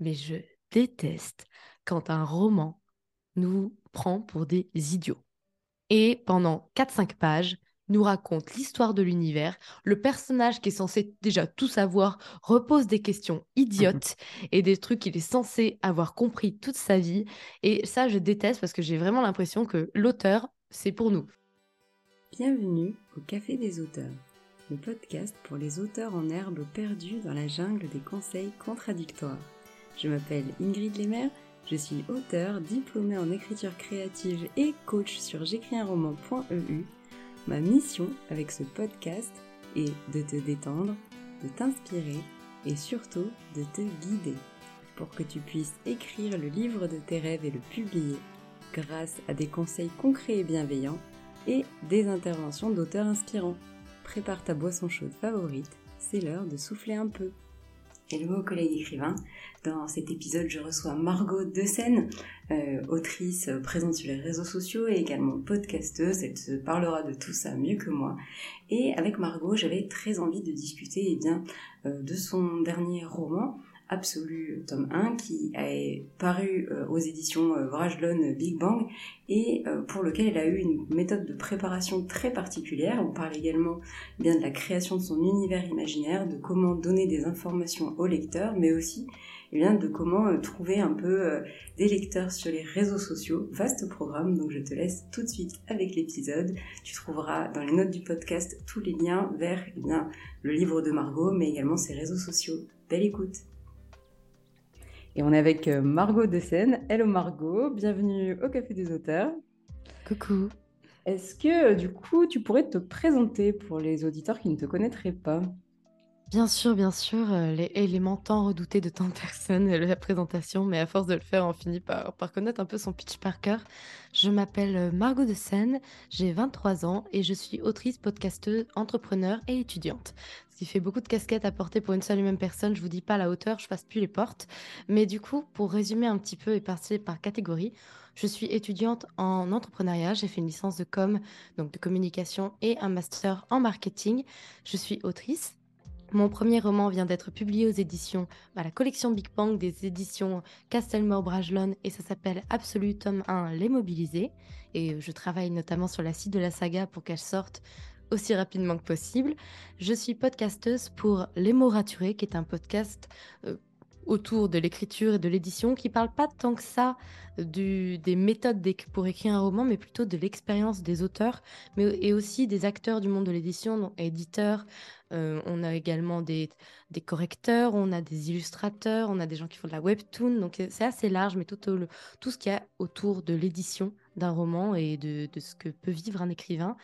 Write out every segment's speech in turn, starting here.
mais je déteste quand un roman nous prend pour des idiots. Et pendant 4-5 pages, nous raconte l'histoire de l'univers. Le personnage qui est censé déjà tout savoir repose des questions idiotes et des trucs qu'il est censé avoir compris toute sa vie. Et ça, je déteste parce que j'ai vraiment l'impression que l'auteur, c'est pour nous. Bienvenue au Café des auteurs, le podcast pour les auteurs en herbe perdus dans la jungle des conseils contradictoires. Je m'appelle Ingrid Lemaire, je suis auteur, diplômée en écriture créative et coach sur j'écris-un-roman.eu Ma mission avec ce podcast est de te détendre, de t'inspirer et surtout de te guider pour que tu puisses écrire le livre de tes rêves et le publier grâce à des conseils concrets et bienveillants et des interventions d'auteurs inspirants. Prépare ta boisson chaude favorite, c'est l'heure de souffler un peu. Hello collègues écrivains, dans cet épisode je reçois Margot Dessen, euh, autrice présente sur les réseaux sociaux et également podcasteuse, elle se parlera de tout ça mieux que moi. Et avec Margot j'avais très envie de discuter eh bien, euh, de son dernier roman, Absolu tome 1 qui est paru euh, aux éditions euh, Big Bang et euh, pour lequel elle a eu une méthode de préparation très particulière. On parle également bien de la création de son univers imaginaire, de comment donner des informations aux lecteurs, mais aussi eh bien, de comment euh, trouver un peu des lecteurs sur les réseaux sociaux. Vaste programme, donc je te laisse tout de suite avec l'épisode. Tu trouveras dans les notes du podcast tous les liens vers eh bien, le livre de Margot, mais également ses réseaux sociaux. Belle écoute et on est avec euh, Margot Dessen. Hello Margot, bienvenue au Café des auteurs. Coucou. Est-ce que euh, du coup tu pourrais te présenter pour les auditeurs qui ne te connaîtraient pas? Bien sûr, bien sûr, euh, l'élément tant redouté de tant de personnes, la présentation, mais à force de le faire, on finit par, par connaître un peu son pitch par cœur. Je m'appelle Margot de Seine, j'ai 23 ans et je suis autrice, podcasteuse, entrepreneur et étudiante qui fait beaucoup de casquettes à porter pour une seule et même personne. Je vous dis pas la hauteur, je passe plus les portes. Mais du coup, pour résumer un petit peu et partir par catégorie, je suis étudiante en entrepreneuriat. J'ai fait une licence de com, donc de communication, et un master en marketing. Je suis autrice. Mon premier roman vient d'être publié aux éditions, à la collection Big Bang des éditions Castelmore Bragelonne et ça s'appelle Absolu tome 1 Les Mobilisés. Et je travaille notamment sur la suite de la saga pour qu'elle sorte aussi rapidement que possible. Je suis podcasteuse pour Les mots raturés, qui est un podcast euh, autour de l'écriture et de l'édition qui parle pas tant que ça du, des méthodes pour écrire un roman, mais plutôt de l'expérience des auteurs, mais et aussi des acteurs du monde de l'édition, donc éditeurs. Euh, on a également des, correcteurs, on a des illustrateurs, on a des gens qui font de la webtoon, donc c'est assez large, mais tout, ce qu'il y a autour de l'édition d'un roman et de, ce que peut vivre un écrivain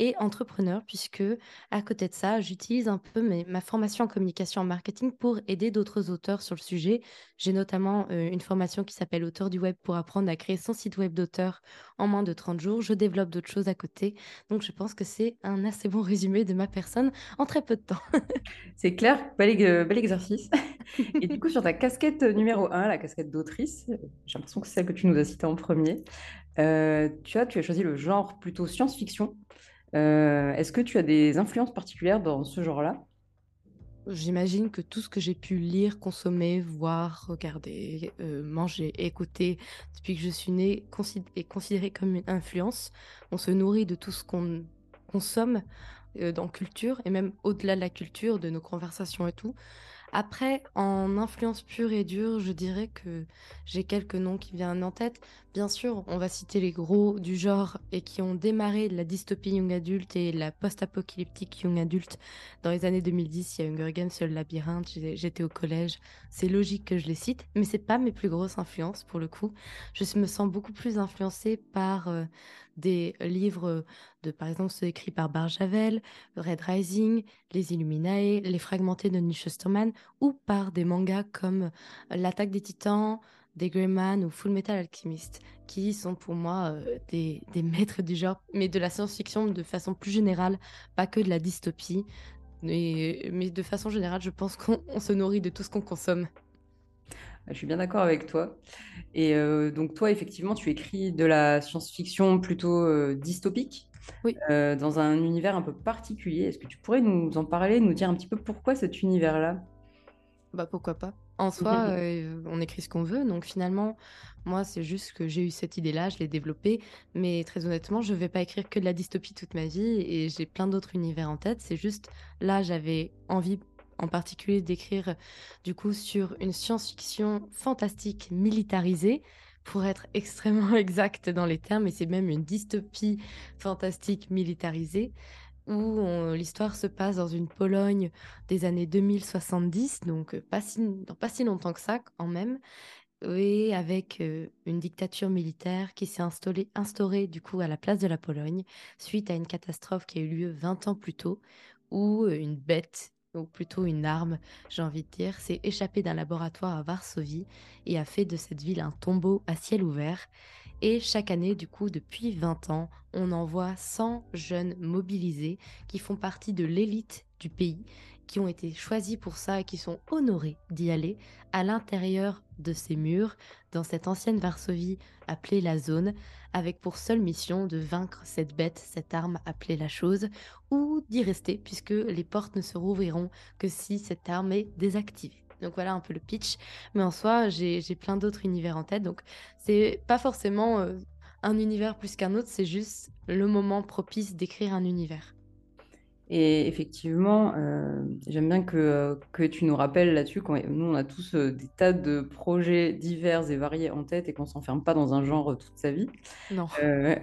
et entrepreneur, puisque à côté de ça, j'utilise un peu ma formation en communication en marketing pour aider d'autres auteurs sur le sujet. J'ai notamment euh, une formation qui s'appelle Auteur du web pour apprendre à créer son site web d'auteur en moins de 30 jours. Je développe d'autres choses à côté. Donc je pense que c'est un assez bon résumé de ma personne en très peu de temps. c'est clair, bel, bel exercice. et du coup, sur ta casquette numéro 1, la casquette d'autrice, j'ai l'impression que c'est celle que tu nous as citée en premier. Euh, tu, as, tu as choisi le genre plutôt science-fiction. Euh, est-ce que tu as des influences particulières dans ce genre-là? J'imagine que tout ce que j'ai pu lire, consommer, voir, regarder, euh, manger, écouter depuis que je suis née est considéré comme une influence. On se nourrit de tout ce qu'on consomme euh, dans culture et même au-delà de la culture, de nos conversations et tout. Après, en influence pure et dure, je dirais que j'ai quelques noms qui viennent en tête. Bien sûr, on va citer les gros du genre et qui ont démarré la dystopie young adulte et la post-apocalyptique young adulte dans les années 2010. Il y a Hunger Games, le labyrinthe, j'étais au collège. C'est logique que je les cite, mais c'est pas mes plus grosses influences pour le coup. Je me sens beaucoup plus influencée par euh, des livres de, par exemple, ceux écrits par Barjavel, Red Rising, Les Illuminae, Les Fragmentés de Nick ou par des mangas comme L'Attaque des Titans, des Greyman ou Full Metal Alchemist, qui sont pour moi euh, des, maîtres du genre, mais de la science-fiction de façon plus générale, pas que de la dystopie. Mais, de façon générale, je pense qu'on se nourrit de tout ce qu'on consomme. Je suis bien d'accord avec toi. Et euh, donc toi, effectivement, tu écris de la science-fiction plutôt euh, dystopique, oui. dans un univers un peu particulier. Est-ce que tu pourrais nous en parler, nous dire un petit peu pourquoi cet univers-là? Bah, pourquoi pas? En soi, heu, on écrit ce qu'on veut, donc finalement, moi, c'est juste que j'ai eu cette idée-là, je l'ai développée, mais très honnêtement, je vais pas écrire que de la dystopie toute ma vie et j'ai plein d'autres univers en tête. C'est juste, là, j'avais envie, en particulier, d'écrire, du coup, sur une science-fiction fantastique militarisée, pour être extrêmement exacte dans les termes et c'est même une dystopie fantastique militarisée où l'histoire se passe dans une Pologne des années 2070, donc heu, pas si pas si longtemps que ça quand même et avec, heu, une dictature militaire qui s'est installée instaurée du coup à la place de la Pologne, suite à une catastrophe qui a eu lieu 20 ans plus tôt, où, heu, une bête ou plutôt une arme, j'ai envie de dire, s'est échappée d'un laboratoire à Varsovie et a fait de cette ville un tombeau à ciel ouvert. Et chaque année, du coup, depuis 20 ans, on envoie 100 jeunes mobilisés qui font partie de l'élite du pays, qui ont été choisis pour ça et qui sont honorés d'y aller à l'intérieur de ces murs, dans cette ancienne Varsovie appelée la zone, avec pour seule mission de vaincre cette bête, cette arme appelée la chose, ou d'y rester, puisque les portes ne se rouvriront que si cette arme est désactivée. Donc voilà un peu le pitch. Mais en soi, j'ai plein d'autres univers en tête. Donc c'est pas forcément euh, un univers plus qu'un autre, c'est juste le moment propice d'écrire un univers. Et effectivement, euh, j'aime bien que, que tu nous rappelles là-dessus, quand nous, on a tous euh, des tas de projets divers et variés en tête et qu'on s'enferme pas dans un genre toute sa vie. Non.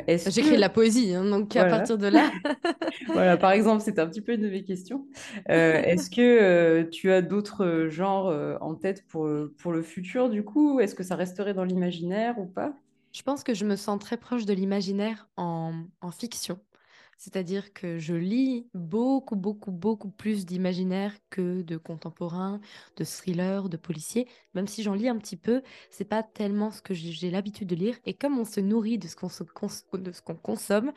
J'écris de la poésie, hein, donc à partir de là. voilà, par exemple, c'est un petit peu une de mes questions. Est-ce que tu as d'autres genres en tête pour, pour le futur, du coup Est-ce que ça resterait dans l'imaginaire ou pas? Je pense que je me sens très proche de l'imaginaire en, en fiction. C'est-à-dire que je lis beaucoup, beaucoup, beaucoup plus d'imaginaire que de contemporain, de thriller, de policier. Même si j'en lis un petit peu, c'est pas tellement ce que j'ai l'habitude de lire. Et comme on se nourrit de ce qu'on consomme,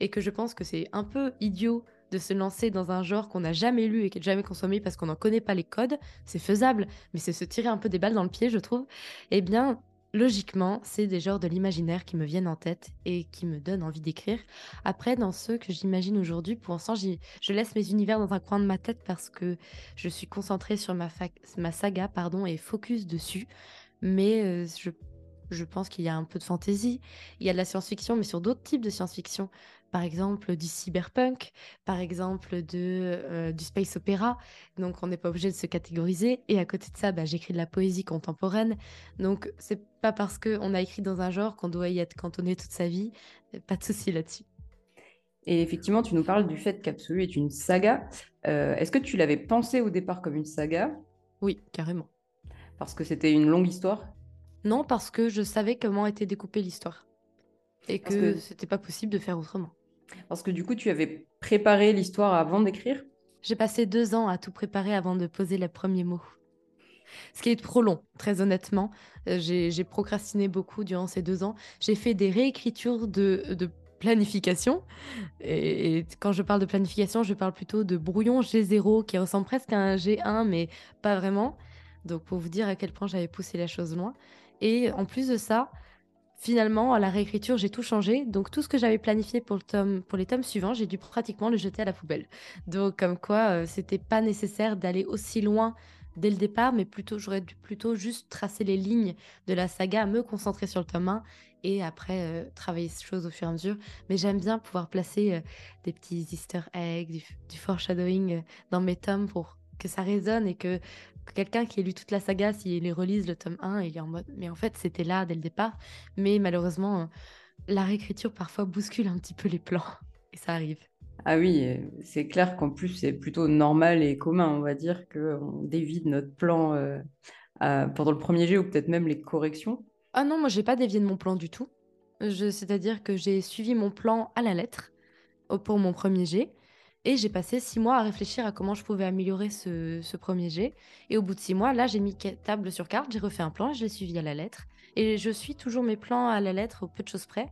et que je pense que c'est un peu idiot de se lancer dans un genre qu'on n'a jamais lu et qui n'est jamais consommé parce qu'on n'en connaît pas les codes, c'est faisable, mais c'est se tirer un peu des balles dans le pied, je trouve. Eh bien, Logiquement, c'est des genres de l'imaginaire qui me viennent en tête et qui me donnent envie d'écrire. Après, dans ceux que j'imagine aujourd'hui, pour l'instant, je laisse mes univers dans un coin de ma tête parce que je suis concentrée sur ma, saga pardon, et focus dessus. Mais euh, je, je pense qu'il y a un peu de fantaisie, il y a de la science-fiction, mais sur d'autres types de science-fiction par exemple du cyberpunk, par exemple de, euh, du space opéra. Donc on n'est pas obligé de se catégoriser. Et à côté de ça, bah, j'écris de la poésie contemporaine. Donc c'est pas parce qu'on a écrit dans un genre qu'on doit y être cantonné toute sa vie. Pas de souci là-dessus. Et effectivement, tu nous parles du fait qu'Absolu est une saga. Euh, est-ce que tu l'avais pensé au départ comme une saga? Oui, carrément. Parce que c'était une longue histoire? Non, parce que je savais comment était découpée l'histoire. Et que, que... c'était pas possible de faire autrement. Parce que du coup, tu avais préparé l'histoire avant d'écrire? J'ai passé deux ans à tout préparer avant de poser les premiers mots. Ce qui est trop long, très honnêtement. Euh, j'ai procrastiné beaucoup durant ces deux ans. J'ai fait des réécritures de, de planification. Et, quand je parle de planification, je parle plutôt de brouillon G0 qui ressemble presque à un G1, mais pas vraiment. Donc pour vous dire à quel point j'avais poussé la chose loin. Et en plus de ça, Finalement, à la réécriture, j'ai tout changé. Donc, tout ce que j'avais planifié pour, le tome, pour les tomes suivants, j'ai dû pratiquement le jeter à la poubelle. Donc, comme quoi, euh, c'était pas nécessaire d'aller aussi loin dès le départ, mais plutôt, j'aurais dû plutôt juste tracer les lignes de la saga, me concentrer sur le tome 1 et après euh, travailler ces choses au fur et à mesure. Mais j'aime bien pouvoir placer euh, des petits easter eggs, du, du foreshadowing dans mes tomes pour que ça résonne et que quelqu'un qui a lu toute la saga, s'il les relise le tome 1, il est en mode mais en fait c'était là dès le départ. Mais malheureusement, la réécriture parfois bouscule un petit peu les plans et ça arrive. Ah oui, c'est clair qu'en plus c'est plutôt normal et commun, on va dire, qu'on dévide notre plan euh, pendant le premier jet ou peut-être même les corrections. Ah non, moi j'ai pas dévié de mon plan du tout. C'est-à-dire que j'ai suivi mon plan à la lettre pour mon premier jet. Et j'ai passé six mois à réfléchir à comment je pouvais améliorer ce, premier jet. Et au bout de six mois, là, j'ai mis table sur carte, j'ai refait un plan, je l'ai suivi à la lettre. Et je suis toujours mes plans à la lettre, au peu de choses près.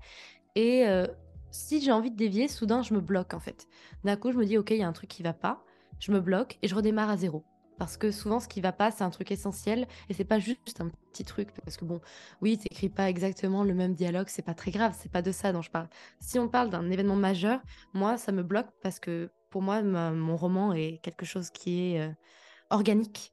Et euh, si j'ai envie de dévier, soudain, je me bloque en fait. D'un coup, je me dis, ok, il y a un truc qui va pas, je me bloque et je redémarre à zéro. Parce que souvent, ce qui va pas, c'est un truc essentiel et c'est pas juste un petit truc. Parce que bon, oui, t'écris pas exactement le même dialogue, c'est pas très grave, c'est pas de ça dont je parle. Si on parle d'un événement majeur, moi, ça me bloque parce que pour moi, mon roman est quelque chose qui est euh, organique.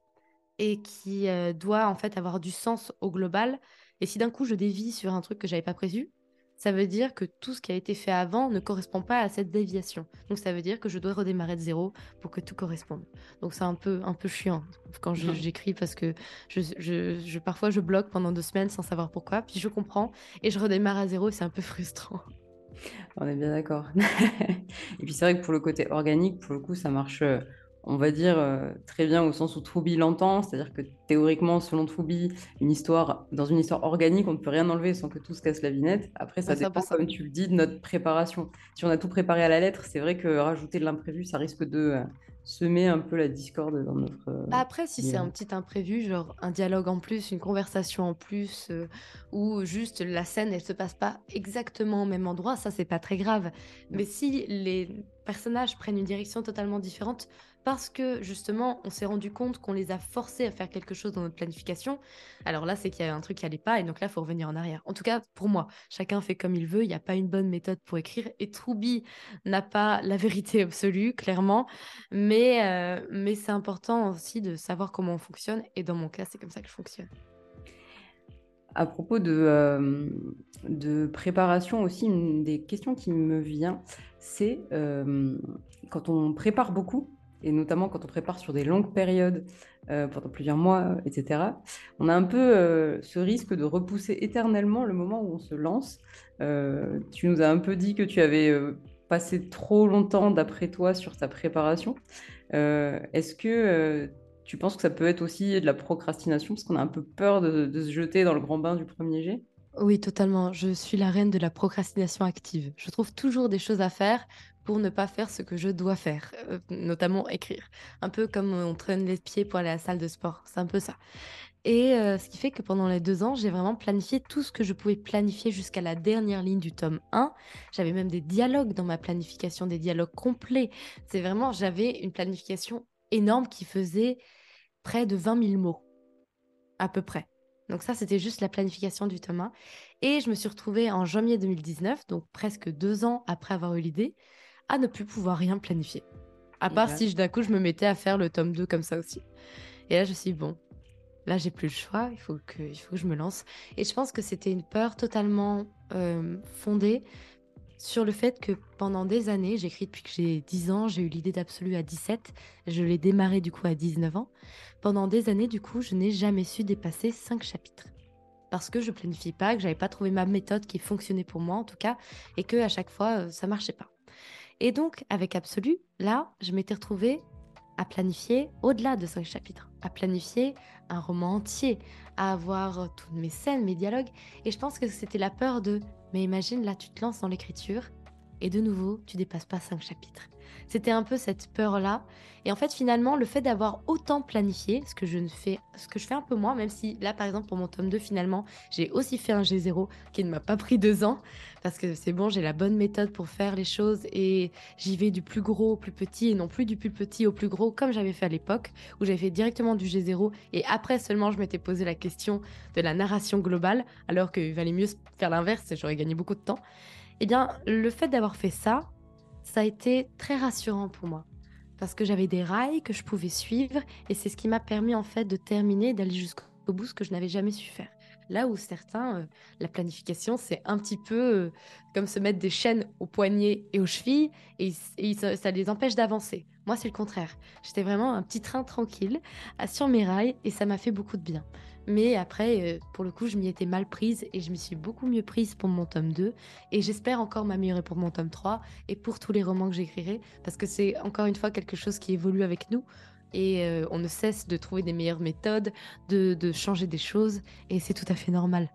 et qui euh, doit en fait avoir du sens au global. Et si d'un coup je dévie sur un truc que j'avais pas prévu, ça veut dire que tout ce qui a été fait avant ne correspond pas à cette déviation. Donc ça veut dire que je dois redémarrer de zéro pour que tout corresponde. Donc c'est un peu, un peu chiant quand j'écris parce que je, je, parfois je bloque pendant deux semaines sans savoir pourquoi, puis je comprends et je redémarre à zéro, c'est un peu frustrant. On est bien d'accord. et puis c'est vrai que pour le côté organique, pour le coup, ça marche euh, on va dire, euh, très bien au sens où Troubi l'entend, c'est-à-dire que théoriquement, selon Troubi, une histoire, dans une histoire organique, on ne peut rien enlever sans que tout se casse la vinette. Après, ça dépend, comme tu le dis, de notre préparation. Si on a tout préparé à la lettre, c'est vrai que rajouter de l'imprévu, ça risque de euh, semer un peu la discorde dans notre. Euh, bah, après, si c'est un petit imprévu, genre un dialogue en plus, une conversation en plus, ou juste la scène, elle se passe pas exactement au même endroit, ça, c'est pas très grave. Mais si les personnages prennent une direction totalement différente, parce que justement, on s'est rendu compte qu'on les a forcés à faire quelque chose dans notre planification. Alors là, c'est qu'il y a un truc qui n'allait pas, et donc là, il faut revenir en arrière. En tout cas, pour moi, chacun fait comme il veut, il n'y a pas une bonne méthode pour écrire, et Troubi n'a pas la vérité absolue, clairement, mais, euh, mais c'est important aussi de savoir comment on fonctionne, et dans mon cas, c'est comme ça que je fonctionne. À propos de, euh, de préparation aussi, une des questions qui me vient, c'est euh, quand on prépare beaucoup, et notamment quand on prépare sur des longues périodes, euh, pendant plusieurs mois, etc., on a un peu euh, ce risque de repousser éternellement le moment où on se lance. Euh, tu nous as un peu dit que tu avais passé trop longtemps, d'après toi, sur ta préparation. Est-ce que tu penses que ça peut être aussi de la procrastination, parce qu'on a un peu peur de, de se jeter dans le grand bain du premier jet? Oui, totalement. Je suis la reine de la procrastination active. Je trouve toujours des choses à faire pour ne pas faire ce que je dois faire, euh, notamment écrire. Un peu comme on traîne les pieds pour aller à la salle de sport, c'est un peu ça. Et euh, ce qui fait que pendant les deux ans, j'ai vraiment planifié tout ce que je pouvais planifier jusqu'à la dernière ligne du tome 1. J'avais même des dialogues dans ma planification, des dialogues complets. C'est vraiment, j'avais une planification énorme qui faisait près de 20 000 mots, à peu près. Donc ça, c'était juste la planification du tome 1. Et je me suis retrouvée en janvier 2019, donc presque deux ans après avoir eu l'idée, à ne plus pouvoir rien planifier. À part si d'un coup je me mettais à faire le tome 2 comme ça aussi. Et là je me suis dit, bon, là j'ai plus le choix, il faut, que, il faut que je me lance. Et je pense que c'était une peur totalement euh, fondée sur le fait que pendant des années, j'écris depuis que j'ai 10 ans, j'ai eu l'idée d'absolu à 17, je l'ai démarré du coup à 19 ans. Pendant des années, du coup, je n'ai jamais su dépasser 5 chapitres. Parce que je planifie pas, que j'avais pas trouvé ma méthode qui fonctionnait pour moi en tout cas, et que à chaque fois, euh, ça marchait pas. Et donc, avec Absolu, là, je m'étais retrouvée à planifier au-delà de cinq chapitres, à planifier un roman entier, à avoir toutes mes scènes, mes dialogues. Et je pense que c'était la peur de, mais imagine, là, tu te lances dans l'écriture, et de nouveau, tu dépasses pas cinq chapitres. C'était un peu cette peur-là. Et en fait, finalement, le fait d'avoir autant planifié, ce que je ne fais, ce que je fais un peu moins, même si là, par exemple, pour mon tome 2, finalement, j'ai aussi fait un G0 qui ne m'a pas pris deux ans, parce que c'est bon, j'ai la bonne méthode pour faire les choses et j'y vais du plus gros au plus petit et non plus du plus petit au plus gros, comme j'avais fait à l'époque, où j'avais fait directement du G0 et après seulement je m'étais posé la question de la narration globale, alors qu'il valait mieux faire l'inverse et j'aurais gagné beaucoup de temps. Eh bien, le fait d'avoir fait ça, ça a été très rassurant pour moi parce que j'avais des rails que je pouvais suivre et c'est ce qui m'a permis en fait de terminer, d'aller jusqu'au bout, ce que je n'avais jamais su faire. Là où certains, euh, la planification, c'est un petit peu euh, comme se mettre des chaînes aux poignets et aux chevilles et, ça, les empêche d'avancer. Moi, c'est le contraire. J'étais vraiment un petit train tranquille sur mes rails et ça m'a fait beaucoup de bien. Mais après, euh, pour le coup, je m'y étais mal prise et je m'y suis beaucoup mieux prise pour mon tome 2. Et j'espère encore m'améliorer pour mon tome 3 et pour tous les romans que j'écrirai. Parce que c'est encore une fois quelque chose qui évolue avec nous. Et euh, on ne cesse de trouver des meilleures méthodes, de, de changer des choses. Et c'est tout à fait normal.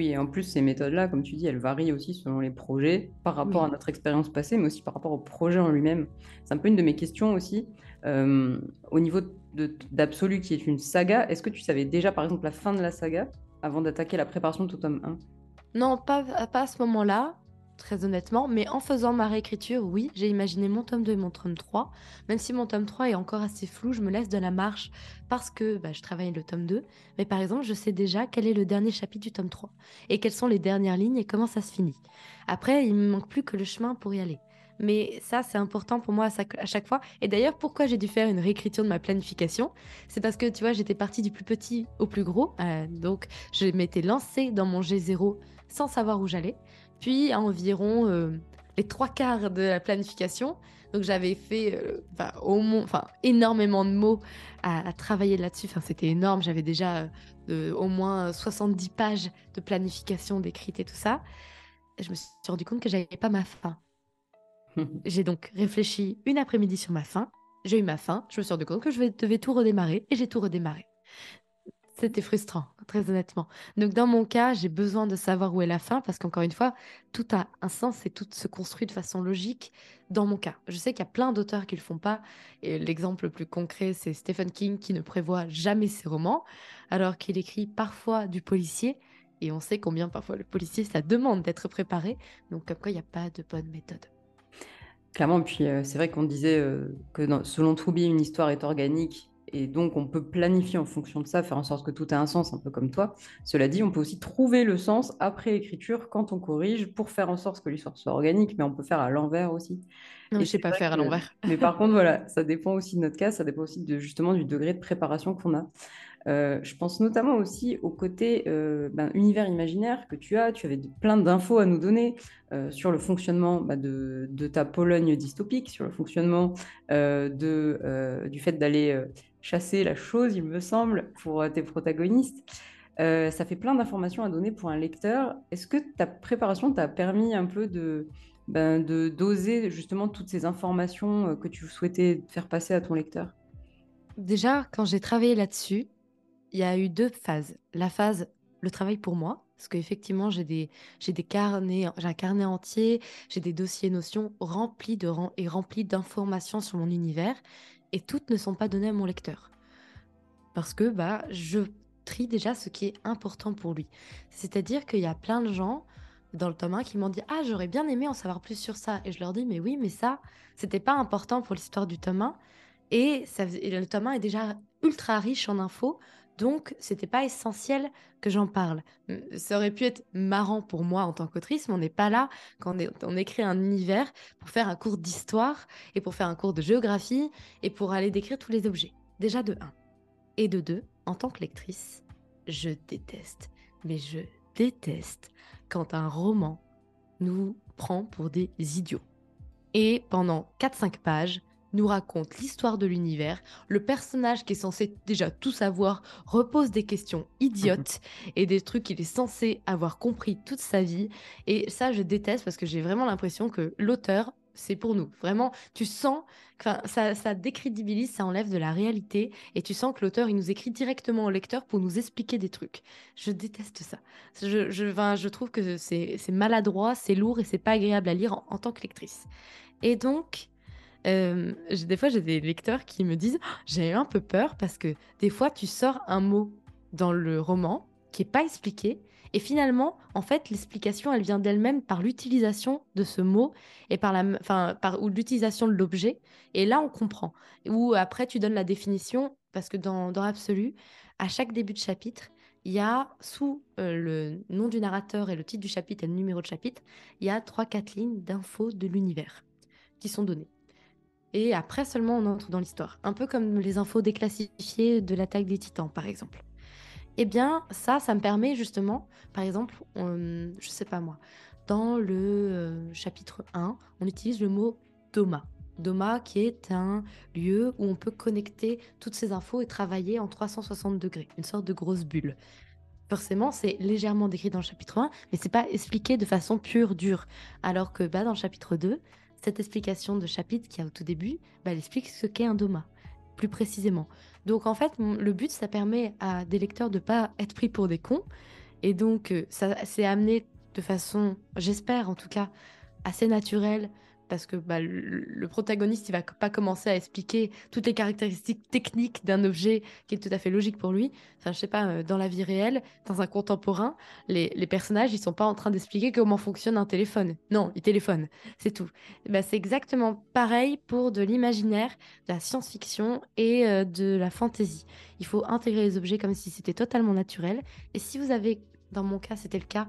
Oui, et en plus, ces méthodes-là, comme tu dis, elles varient aussi selon les projets, par rapport à notre expérience passée, mais aussi par rapport au projet en lui-même. C'est un peu une de mes questions aussi. Euh, au niveau d'Absolu, qui est une saga, est-ce que tu savais déjà, par exemple, la fin de la saga avant d'attaquer la préparation de ton tome 1 Non, pas, pas à ce moment-là très honnêtement. Mais en faisant ma réécriture, oui, j'ai imaginé mon tome 2 et mon tome 3. Même si mon tome 3 est encore assez flou, je me laisse de la marche parce que bah, je travaille le tome 2. Mais par exemple, je sais déjà quel est le dernier chapitre du tome 3 et quelles sont les dernières lignes et comment ça se finit. Après, il me manque plus que le chemin pour y aller. Mais ça, c'est important pour moi à chaque fois. Et d'ailleurs, pourquoi j'ai dû faire une réécriture de ma planification? C'est parce que, tu vois, j'étais partie du plus petit au plus gros. Euh, donc, je m'étais lancée dans mon G0 sans savoir où j'allais. Puis, à environ euh, les trois quarts de la planification, donc j'avais fait euh, au enfin, énormément de mots à, travailler là-dessus. Enfin, c'était énorme. J'avais déjà au moins 70 pages de planification décrites et tout ça. je me suis rendu compte que j'avais pas ma fin. j'ai donc réfléchi une après-midi sur ma fin. J'ai eu ma fin. Je me suis rendu compte que je devais tout redémarrer et j'ai tout redémarré. C'était frustrant, très honnêtement. Donc dans mon cas, j'ai besoin de savoir où est la fin parce qu'encore une fois, tout a un sens et tout se construit de façon logique dans mon cas. Je sais qu'il y a plein d'auteurs qui le font pas et l'exemple le plus concret, c'est Stephen King qui ne prévoit jamais ses romans alors qu'il écrit parfois du policier et on sait combien parfois le policier ça demande d'être préparé. Donc comme quoi il n'y a pas de bonne méthode. Clairement, puis euh, c'est vrai qu'on disait euh, que selon Troubi, une histoire est organique et donc on peut planifier en fonction de ça, faire en sorte que tout ait un sens, un peu comme toi. Cela dit, on peut aussi trouver le sens après écriture quand on corrige pour faire en sorte que l'histoire soit organique, mais on peut faire à l'envers aussi. Non, et je sais pas faire à l'envers. Mais par contre, voilà, ça dépend aussi de notre cas, ça dépend aussi de, justement du degré de préparation qu'on a. Euh, je pense notamment aussi au côté euh, ben, univers imaginaire que tu as. Tu avais plein d'infos à nous donner euh, sur le fonctionnement bah, de, ta Pologne dystopique, sur le fonctionnement de, du fait d'aller chasser la chose, il me semble, pour tes protagonistes. ça fait plein d'informations à donner pour un lecteur. Est-ce que ta préparation t'a permis un peu de, ben, doser justement toutes ces informations que tu souhaitais faire passer à ton lecteur? Déjà, quand j'ai travaillé là-dessus, il y a eu deux phases. La phase, le travail pour moi, parce qu'effectivement, j'ai des, j'ai des carnets, j'ai un carnet entier, j'ai des dossiers notions remplis de et remplis d'informations sur mon univers, et toutes ne sont pas données à mon lecteur. Parce que bah, je trie déjà ce qui est important pour lui. C'est-à-dire qu'il y a plein de gens dans le tome 1 qui m'ont dit Ah, j'aurais bien aimé en savoir plus sur ça. Et je leur dis Mais oui, mais ça, c'était pas important pour l'histoire du tome 1. Et, ça, et le tome 1 est déjà ultra riche en infos. Donc, c'était pas essentiel que j'en parle. Ça aurait pu être marrant pour moi en tant qu'autrice, mais on n'est pas là quand on, écrit un univers pour faire un cours d'histoire et pour faire un cours de géographie et pour aller décrire tous les objets. Déjà de 1. Et de 2, en tant que lectrice, je déteste, mais je déteste quand un roman nous prend pour des idiots. Et pendant 4-5 pages, nous raconte l'histoire de l'univers. Le personnage qui est censé déjà tout savoir repose des questions idiotes mhm. et des trucs qu'il est censé avoir compris toute sa vie. Et ça, je déteste parce que j'ai vraiment l'impression que l'auteur, c'est pour nous. Vraiment, tu sens que ça, ça décrédibilise, ça enlève de la réalité et tu sens que l'auteur, il nous écrit directement au lecteur pour nous expliquer des trucs. Je déteste ça. Je, je, je trouve que c'est maladroit, c'est lourd et c'est pas agréable à lire en, en tant que lectrice. Et donc, euh, des fois, j'ai des lecteurs qui me disent «Oh, J'ai un peu peur parce que des fois, tu sors un mot dans le roman qui n'est pas expliqué. Et finalement, en fait, l'explication, elle vient d'elle-même par l'utilisation de ce mot et par la, enfin, par ou l'utilisation de l'objet. Et là, on comprend. Ou après, tu donnes la définition parce que dans, dans l'absolu, à chaque début de chapitre, il y a sous euh, le nom du narrateur et le titre du chapitre et le numéro de chapitre, il y a trois quatre lignes d'infos de l'univers qui sont données et après seulement on entre dans l'histoire. Un peu comme les infos déclassifiées de l'attaque des titans, par exemple. Eh bien, ça, ça me permet justement, par exemple, je je sais pas moi, dans le euh, chapitre 1, on utilise le mot Doma. Doma qui est un lieu où on peut connecter toutes ces infos et travailler en 360 degrés, une sorte de grosse bulle. Forcément, c'est légèrement décrit dans le chapitre 1, mais c'est pas expliqué de façon pure, dure. Alors que bah, dans le chapitre 2, cette explication de chapitre qui a au tout début, bah, elle explique ce qu'est un doma, plus précisément. Donc en fait, le but, ça permet à des lecteurs de pas être pris pour des cons. Et donc, euh, ça s'est amené de façon, j'espère en tout cas, assez naturelle, parce que bah, le, protagoniste, il va pas commencer à expliquer toutes les caractéristiques techniques d'un objet qui est tout à fait logique pour lui. Enfin, je sais pas, euh, dans la vie réelle, dans un contemporain, les, personnages, ils sont pas en train d'expliquer comment fonctionne un téléphone. Non, ils téléphonent, c'est tout. Bah, c'est exactement pareil pour de l'imaginaire, de la science-fiction et euh, de la fantasy. Il faut intégrer les objets comme si c'était totalement naturel. Et si vous avez dans mon cas, c'était le cas,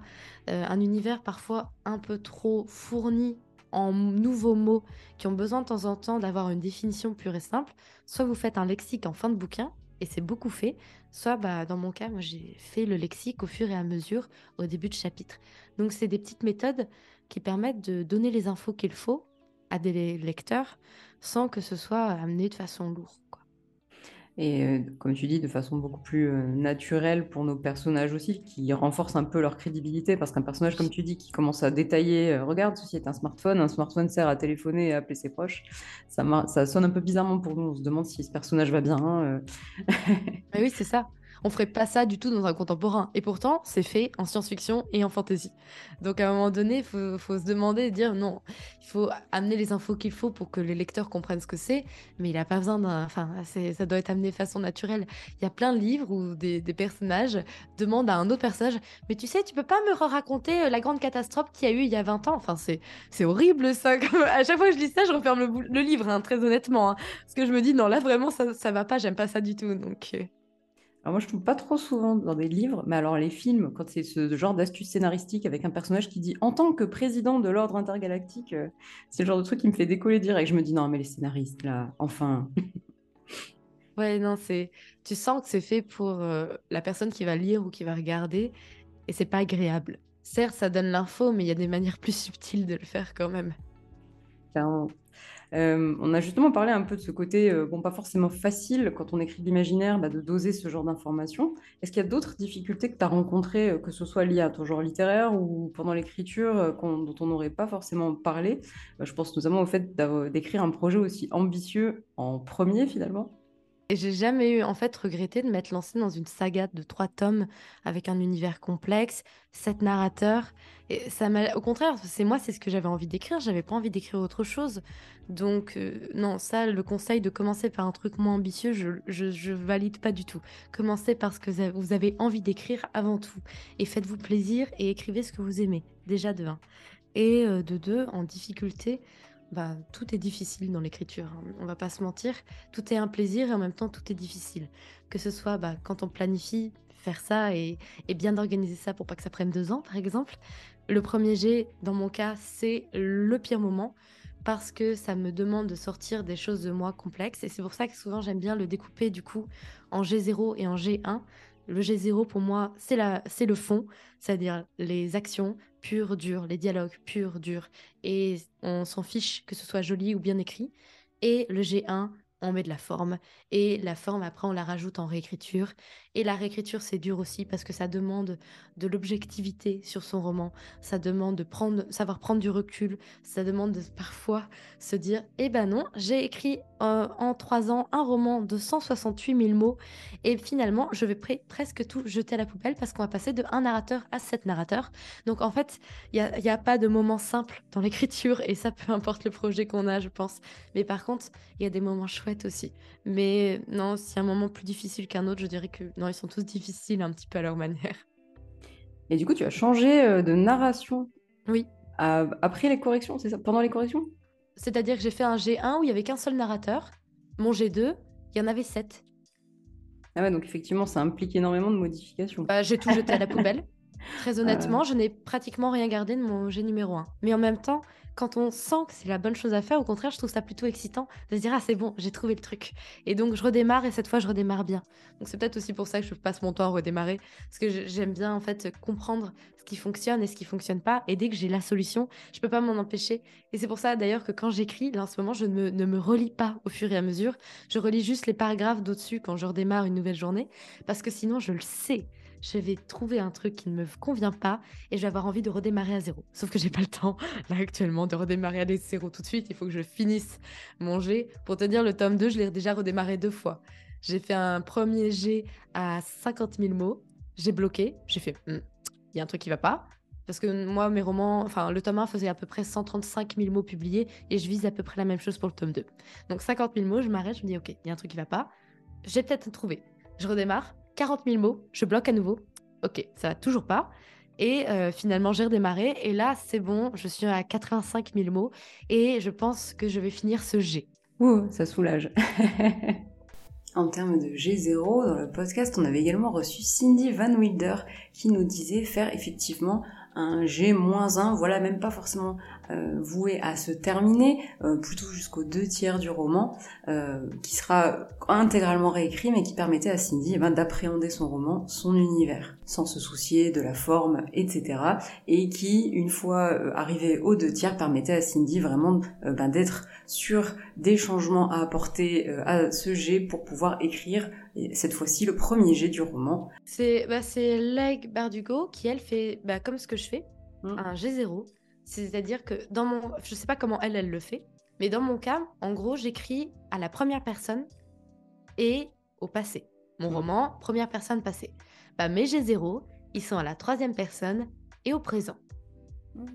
euh, un univers parfois un peu trop fourni en nouveaux mots qui ont besoin de temps en temps d'avoir une définition pure et simple, soit vous faites un lexique en fin de bouquin, et c'est beaucoup fait, soit bah, dans mon cas, j'ai fait le lexique au fur et à mesure au début de chapitre. Donc c'est des petites méthodes qui permettent de donner les infos qu'il faut à des lecteurs sans que ce soit amené de façon lourde. Et euh, comme tu dis, de façon beaucoup plus euh, naturelle pour nos personnages aussi, qui renforce un peu leur crédibilité, parce qu'un personnage, comme tu dis, qui commence à détailler, euh, regarde, ceci est un smartphone, un smartphone sert à téléphoner et à appeler ses proches, ça, ça sonne un peu bizarrement pour nous, on se demande si ce personnage va bien. Hein, oui, c'est ça on ferait pas ça du tout dans un contemporain. Et pourtant, c'est fait en science-fiction et en fantasy. Donc à un moment donné, il faut, se demander dire non, il faut amener les infos qu'il faut pour que les lecteurs comprennent ce que c'est, mais il n'a pas besoin d'un. Enfin, ça doit être amené de façon naturelle. Il y a plein de livres où des, personnages demandent à un autre personnage Mais tu sais, tu peux pas me raconter euh, la grande catastrophe qu'il y a eu il y a 20 ans? Enfin, c'est horrible ça. à chaque fois que je lis ça, je referme le, livre, hein, très honnêtement. Hein. parce que je me dis Non, là vraiment, ça, ça va pas, j'aime pas ça du tout. Donc. Alors moi, je trouve pas trop souvent dans des livres, mais alors les films, quand c'est ce genre d'astuce scénaristique avec un personnage qui dit en tant que président de l'ordre intergalactique, euh, c'est le genre de truc qui me fait décoller direct. Je me dis non, mais les scénaristes là, enfin. ouais, non, c'est. Tu sens que c'est fait pour euh, la personne qui va lire ou qui va regarder, et c'est pas agréable. Certes, ça donne l'info, mais il y a des manières plus subtiles de le faire quand même. Euh, on a justement parlé un peu de ce côté, euh, bon, pas forcément facile quand on écrit l'imaginaire, bah, de doser ce genre d'informations. Est-ce qu'il y a d'autres difficultés que tu as rencontrées, euh, que ce soit liées à ton genre littéraire ou pendant l'écriture, dont on n'aurait pas forcément parlé? Je pense notamment au fait d'écrire un projet aussi ambitieux en premier finalement. Et j'ai jamais eu en fait regretté de m'être lancée dans une saga de trois tomes avec un univers complexe, sept narrateurs. Et ça m'a, au contraire, c'est moi, c'est ce que j'avais envie d'écrire. J'avais pas envie d'écrire autre chose. Donc euh, non, ça, le conseil de commencer par un truc moins ambitieux, je, je, valide pas du tout. Commencez parce que vous avez envie d'écrire avant tout. Et faites-vous plaisir et écrivez ce que vous aimez. Déjà de un. Et euh, de deux, en difficulté, bah, tout est difficile dans l'écriture. Hein. On va pas se mentir. Tout est un plaisir et en même temps tout est difficile. Que ce soit bah, quand on planifie faire ça et, bien organiser ça pour pas que ça prenne deux ans, par exemple. Le premier G, dans mon cas, c'est le pire moment parce que ça me demande de sortir des choses de moi complexes et c'est pour ça que souvent j'aime bien le découper du coup en G0 et en G1 le G0, pour moi, c'est le fond, c'est-à-dire les actions pures, dures, les dialogues purs, durs, et on s'en fiche que ce soit joli ou bien écrit. Et le G1, on met de la forme. Et la forme, après, on la rajoute en réécriture. Et la réécriture, c'est dur aussi parce que ça demande de l'objectivité sur son roman. Ça demande de prendre, savoir prendre du recul. Ça demande de parfois se dire Eh ben non, j'ai écrit euh, en trois ans un roman de 168 000 mots. Et finalement, je vais presque tout jeter à la poubelle parce qu'on va passer de un narrateur à sept narrateurs. Donc en fait, il n'y a, pas de moment simple dans l'écriture. Et ça, peu importe le projet qu'on a, je pense. Mais par contre, il y a des moments chouettes aussi. Mais non, a un moment plus difficile qu'un autre, je dirais que non, ils sont tous difficiles un petit peu à leur manière. Et du coup, tu as changé euh, de narration Oui. après les corrections, c'est ça Pendant les corrections? C'est-à-dire que j'ai fait un G1 où il y avait qu'un seul narrateur. Mon G2, il y en avait sept. Ah ouais, donc effectivement, ça implique énormément de modifications. Bah, j'ai tout jeté à la poubelle. Très honnêtement, je n'ai pratiquement rien gardé de mon G numéro 1. Mais en même temps, quand on sent que c'est la bonne chose à faire, au contraire, je trouve ça plutôt excitant de se dire ah c'est bon, j'ai trouvé le truc. Et donc je redémarre et cette fois je redémarre bien. Donc c'est peut-être aussi pour ça que je passe mon temps à redémarrer parce que j'aime bien en fait comprendre ce qui fonctionne et ce qui fonctionne pas. Et dès que j'ai la solution, je peux pas m'en empêcher. Et c'est pour ça d'ailleurs que quand j'écris, là en ce moment, je ne ne me relis pas au fur et à mesure. Je relis juste les paragraphes d'au-dessus quand je redémarre une nouvelle journée parce que sinon je le sais je vais trouver un truc qui ne me convient pas et je vais avoir envie de redémarrer à zéro. Sauf que j'ai pas le temps, là, actuellement, de redémarrer à zéro tout de suite. Il faut que je finisse mon G. Pour te dire, le tome 2, je l'ai déjà redémarré deux fois. J'ai fait un premier G à 50 000 mots. J'ai bloqué. J'ai fait, hmm, il y a un truc qui va pas. Parce que moi, mes romans, enfin, le tome 1 faisait à peu près 135 000 mots publiés et je vise à peu près la même chose pour le tome 2. Donc 50 000 mots, je m'arrête, je me dis, ok, il y a un truc qui va pas. J'ai peut-être trouvé. Je redémarre, 40 000 mots, je bloque à nouveau. Ok, ça va toujours pas. Et euh, finalement, j'ai redémarré. Et là, c'est bon, je suis à 85 000 mots. Et je pense que je vais finir ce G. Ouh, ça soulage. en termes de G0, dans le podcast, on avait également reçu Cindy Van Wilder qui nous disait faire effectivement un G-1, voilà, même pas forcément voué à se terminer, euh, plutôt jusqu'aux deux tiers du roman, euh, qui sera intégralement réécrit, mais qui permettait à Cindy eh ben, d'appréhender son roman, son univers, sans se soucier de la forme, etc. Et qui, une fois arrivé aux deux tiers, permettait à Cindy vraiment ben, d'être sur des changements à apporter à ce G pour pouvoir écrire cette fois-ci le premier jet du roman. C'est bah, Leg Bardugo qui, elle, fait bah, comme ce que je fais, mm. un G0. C'est-à-dire que dans mon. Je sais pas comment elle, elle le fait, mais dans mon cas, en gros, j'écris à la première personne et au passé. Mon mm. roman, première personne passée. Bah, mes G0, ils sont à la troisième personne et au présent. Mm.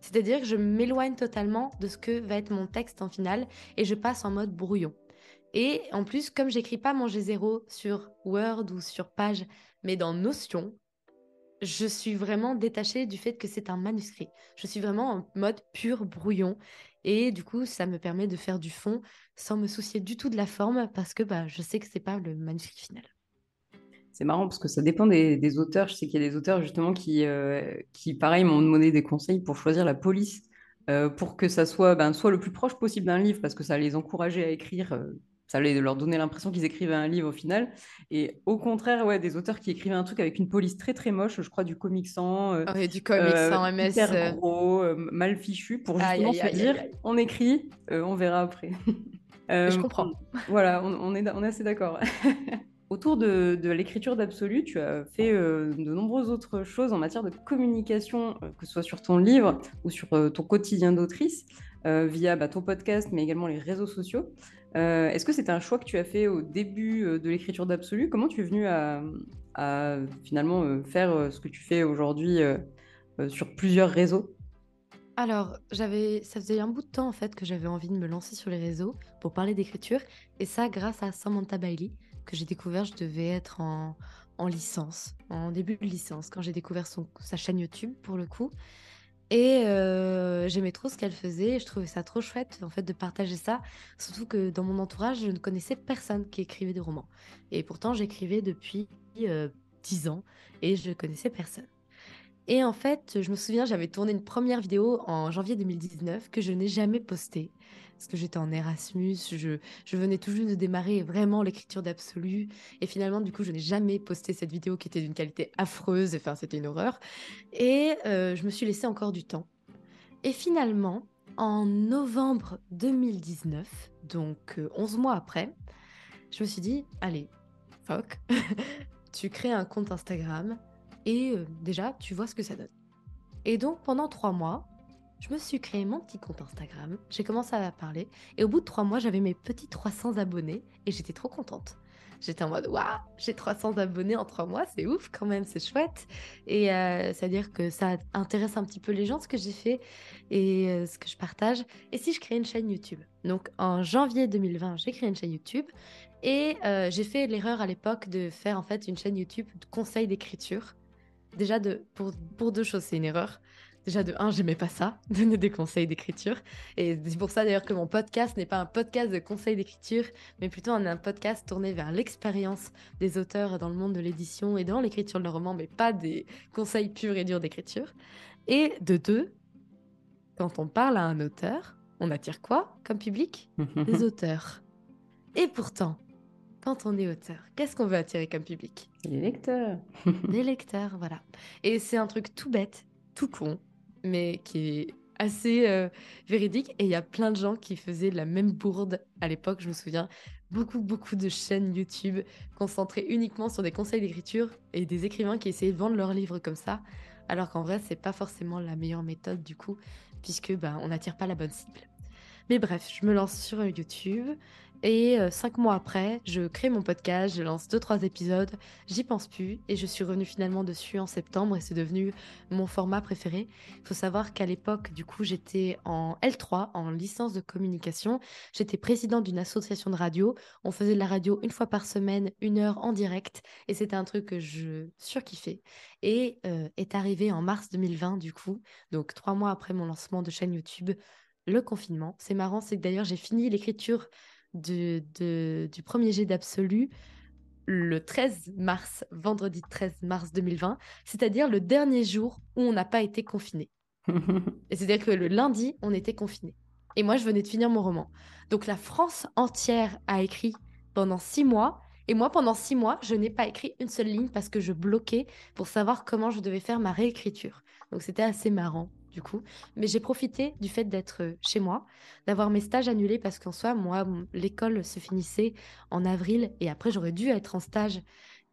C'est-à-dire que je m'éloigne totalement de ce que va être mon texte en finale et je passe en mode brouillon. Et en plus, comme j'écris pas mon G0 sur Word ou sur page, mais dans Notion, je suis vraiment détachée du fait que c'est un manuscrit. Je suis vraiment en mode pur brouillon. Et du coup, ça me permet de faire du fond sans me soucier du tout de la forme parce que bah, je sais que c'est pas le manuscrit final. C'est marrant parce que ça dépend des, auteurs. Je sais qu'il y a des auteurs justement qui, euh, qui pareil, m'ont demandé des conseils pour choisir la police. Euh, pour que ça soit ben, soit le plus proche possible d'un livre, parce que ça les encourageait à écrire euh, ça allait leur donner l'impression qu'ils écrivaient un livre au final. Et au contraire, ouais, des auteurs qui écrivaient un truc avec une police très très moche, je crois du comic sans, euh, oh, du comic sans MS, hyper euh. gros, euh, mal fichu, pour justement se dire, on écrit, on verra après. je comprends. Voilà, on, est, on est assez d'accord. Autour de, de l'écriture d'absolu, tu as fait de nombreuses autres choses en matière de communication, que ce soit sur ton livre ou sur ton quotidien d'autrice, via bah, ton podcast, mais également les réseaux sociaux. Euh, est-ce que c'était un choix que tu as fait au début euh, de l'écriture d'Absolu? Comment tu es venu à, finalement euh, faire ce que tu fais aujourd'hui sur plusieurs réseaux? Alors, j'avais, ça faisait un bout de temps en fait que j'avais envie de me lancer sur les réseaux pour parler d'écriture, et ça grâce à Samantha Bailey que j'ai découvert. Je devais être en, licence, en début de licence, quand j'ai découvert sa chaîne YouTube pour le coup. Et j'aimais trop ce qu'elle faisait je trouvais ça trop chouette en fait de partager ça, surtout que dans mon entourage, je ne connaissais personne qui écrivait des romans. Et pourtant, j'écrivais depuis 10 ans et je connaissais personne. Et en fait, je me souviens, j'avais tourné une première vidéo en janvier 2019 que je n'ai jamais postée parce que j'étais en Erasmus, je, venais tout juste de démarrer vraiment l'écriture d'absolu. Et finalement, du coup, je n'ai jamais posté cette vidéo qui était d'une qualité affreuse, enfin, c'était une horreur. Et euh, je me suis laissé encore du temps. Et finalement, en novembre 2019, donc 11 euh, mois après, je me suis dit, allez, fuck, tu crées un compte Instagram et euh, déjà, tu vois ce que ça donne. Et donc, pendant trois mois, je me suis créé mon petit compte Instagram, j'ai commencé à parler, et au bout de trois mois, j'avais mes petits 300 abonnés, et j'étais trop contente. J'étais en mode, waouh, j'ai 300 abonnés en trois mois, c'est ouf quand même, c'est chouette. Et euh, c'est-à-dire que ça intéresse un petit peu les gens, ce que j'ai fait et euh, ce que je partage. Et si je crée une chaîne YouTube? Donc en janvier 2020, j'ai créé une chaîne YouTube et euh, j'ai fait l'erreur à l'époque de faire en fait une chaîne YouTube de conseils d'écriture. Déjà, de, pour, pour deux choses, c'est une erreur. Déjà, de un, j'aimais pas ça, donner des conseils d'écriture. Et c'est pour ça d'ailleurs que mon podcast n'est pas un podcast de conseils d'écriture, mais plutôt un, podcast tourné vers l'expérience des auteurs dans le monde de l'édition et dans l'écriture de leur roman, mais pas des conseils purs et durs d'écriture. Et de deux, quand on parle à un auteur, on attire quoi comme public? Des auteurs. Et pourtant, quand on est auteur, qu'est-ce qu'on veut attirer comme public? Les lecteurs. Des lecteurs, voilà. Et c'est un truc tout bête, tout con, mais qui est assez euh, véridique. Et il y a plein de gens qui faisaient la même bourde à l'époque, je me souviens. Beaucoup, beaucoup de chaînes YouTube concentrées uniquement sur des conseils d'écriture et des écrivains qui essayaient de vendre leurs livres comme ça. Alors qu'en vrai, c'est pas forcément la meilleure méthode du coup, puisque ben, on n'attire pas la bonne cible. Mais bref, je me lance sur YouTube et euh, cinq mois après, je crée mon podcast, je lance deux trois épisodes, j'y pense plus et je suis revenue finalement dessus en septembre et c'est devenu mon format préféré. Il faut savoir qu'à l'époque, du coup, j'étais en L3, en licence de communication. J'étais présidente d'une association de radio. On faisait de la radio une fois par semaine, une heure en direct et c'était un truc que je surkiffais. Et euh, est arrivé en mars 2020 du coup, donc trois mois après mon lancement de chaîne YouTube, le confinement. C'est marrant, c'est que d'ailleurs j'ai fini l'écriture du premier jet d'absolu le 13 mars, vendredi 13 mars 2020, c'est-à-dire le dernier jour où on n'a pas été confiné. Et c'est-à-dire que le lundi, on était confiné. Et moi, je venais de finir mon roman. Donc la France entière a écrit pendant six mois. Et moi, pendant six mois, je n'ai pas écrit une seule ligne parce que je bloquais pour savoir comment je devais faire ma réécriture. Donc c'était assez marrant du coup. Mais j'ai profité du fait d'être euh, chez moi, d'avoir mes stages annulés parce qu'en soi, moi, l'école se finissait en avril et après, j'aurais dû être en stage.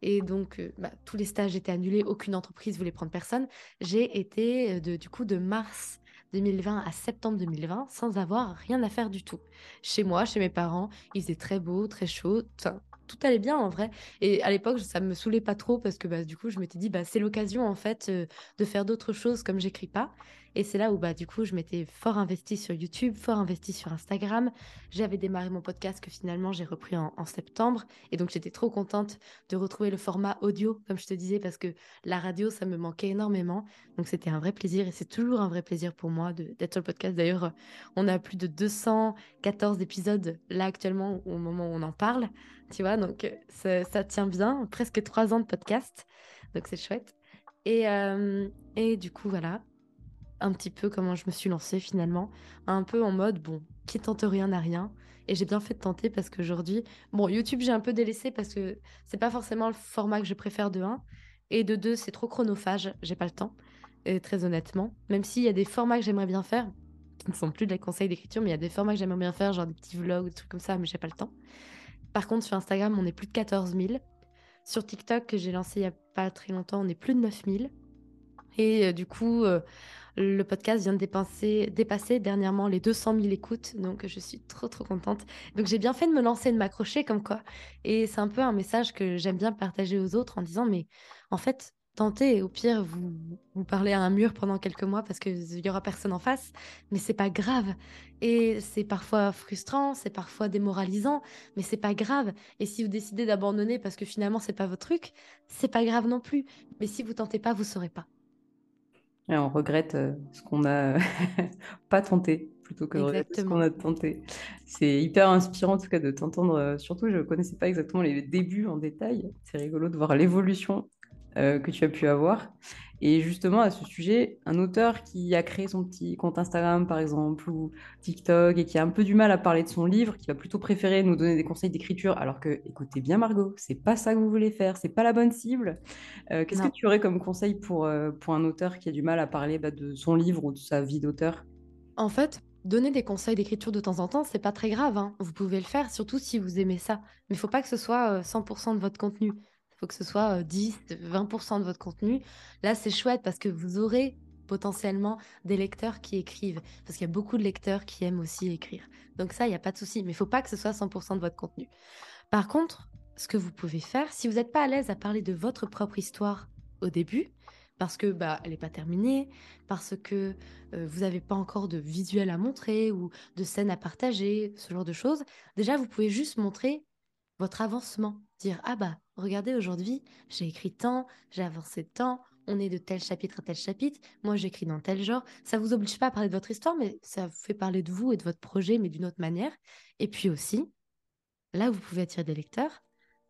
Et donc, euh, bah, tous les stages étaient annulés, aucune entreprise voulait prendre personne. J'ai été euh, de, du coup de mars 2020 à septembre 2020 sans avoir rien à faire du tout. Chez moi, chez mes parents, il faisait très beau, très chaud. Tout allait bien en vrai. Et à l'époque, ça me saoulait pas trop parce que bah, du coup, je m'étais dit, bah, c'est l'occasion en fait de faire d'autres choses comme j'écris pas. Et c'est là où, bah, du coup, je m'étais fort investie sur YouTube, fort investie sur Instagram. J'avais démarré mon podcast que finalement j'ai repris en, septembre. Et donc, j'étais trop contente de retrouver le format audio, comme je te disais, parce que la radio, ça me manquait énormément. Donc, c'était un vrai plaisir et c'est toujours un vrai plaisir pour moi d'être sur le podcast. D'ailleurs, on a plus de 214 épisodes là actuellement au moment où on en parle. Tu vois, donc ça, ça tient bien. Presque trois ans de podcast. Donc, c'est chouette. Et, euh, et du coup, voilà, un petit peu comment je me suis lancée finalement, un peu en mode bon, qui tente rien n'a rien. Et j'ai bien fait de tenter parce qu'aujourd'hui, bon, YouTube j'ai un peu délaissé parce que c'est pas forcément le format que je préfère de 1 et de 2 c'est trop chronophage, j'ai pas le temps. Et très honnêtement, même s'il y a des formats que j'aimerais bien faire, qui ne sont plus des conseils d'écriture, mais il y a des formats que j'aimerais bien faire, genre des petits vlogs, des trucs comme ça, mais j'ai pas le temps. Par contre, sur Instagram, on est plus de 14 000. Sur TikTok, que j'ai lancé il y a pas très longtemps, on est plus de 9 000. Et euh, du coup, euh, le podcast vient de dépasser dernièrement les 200 000 écoutes, donc je suis trop trop contente. Donc j'ai bien fait de me lancer, de m'accrocher comme quoi. Et c'est un peu un message que j'aime bien partager aux autres en disant, mais en fait, tentez, au pire, vous, vous parlez à un mur pendant quelques mois parce qu'il y aura personne en face, mais c'est pas grave. Et c'est parfois frustrant, c'est parfois démoralisant, mais c'est pas grave. Et si vous décidez d'abandonner parce que finalement c'est pas votre truc, c'est pas grave non plus. Mais si vous tentez pas, vous saurez pas. Et on regrette euh, ce qu'on n'a pas tenté plutôt que ce qu'on a tenté. C'est hyper inspirant en tout cas de t'entendre. Euh, surtout, je ne connaissais pas exactement les débuts en détail. C'est rigolo de voir l'évolution que tu as pu avoir. Et justement, à ce sujet, un auteur qui a créé son petit compte Instagram, par exemple, ou TikTok, et qui a un peu du mal à parler de son livre, qui va plutôt préférer nous donner des conseils d'écriture, alors que, écoutez bien, Margot, c'est pas ça que vous voulez faire, c'est pas la bonne cible. Euh, qu'est-ce que tu aurais comme conseil pour, euh, pour un auteur qui a du mal à parler bah, de son livre ou de sa vie d'auteur? En fait, donner des conseils d'écriture de temps en temps, c'est pas très grave. Hein. Vous pouvez le faire, surtout si vous aimez ça. Mais il faut pas que ce soit 100% euh, de votre contenu faut que ce soit 10, 20% de votre contenu. Là, c'est chouette parce que vous aurez potentiellement des lecteurs qui écrivent. Parce qu'il y a beaucoup de lecteurs qui aiment aussi écrire. Donc ça, il n'y a pas de souci. Mais il faut pas que ce soit 100% de votre contenu. Par contre, ce que vous pouvez faire, si vous n'êtes pas à l'aise à parler de votre propre histoire au début, parce que bah elle n'est pas terminée, parce que vous n'avez pas encore de visuel à montrer ou de scène à partager, ce genre de choses. Déjà, vous pouvez juste montrer votre avancement, dire ah bah regardez aujourd'hui j'ai écrit tant, j'ai avancé tant, on est de tel chapitre à tel chapitre, moi j'écris dans tel genre. Ça vous oblige pas à parler de votre histoire, mais ça vous fait parler de vous et de votre projet, mais d'une autre manière. Et puis aussi, là vous pouvez attirer des lecteurs,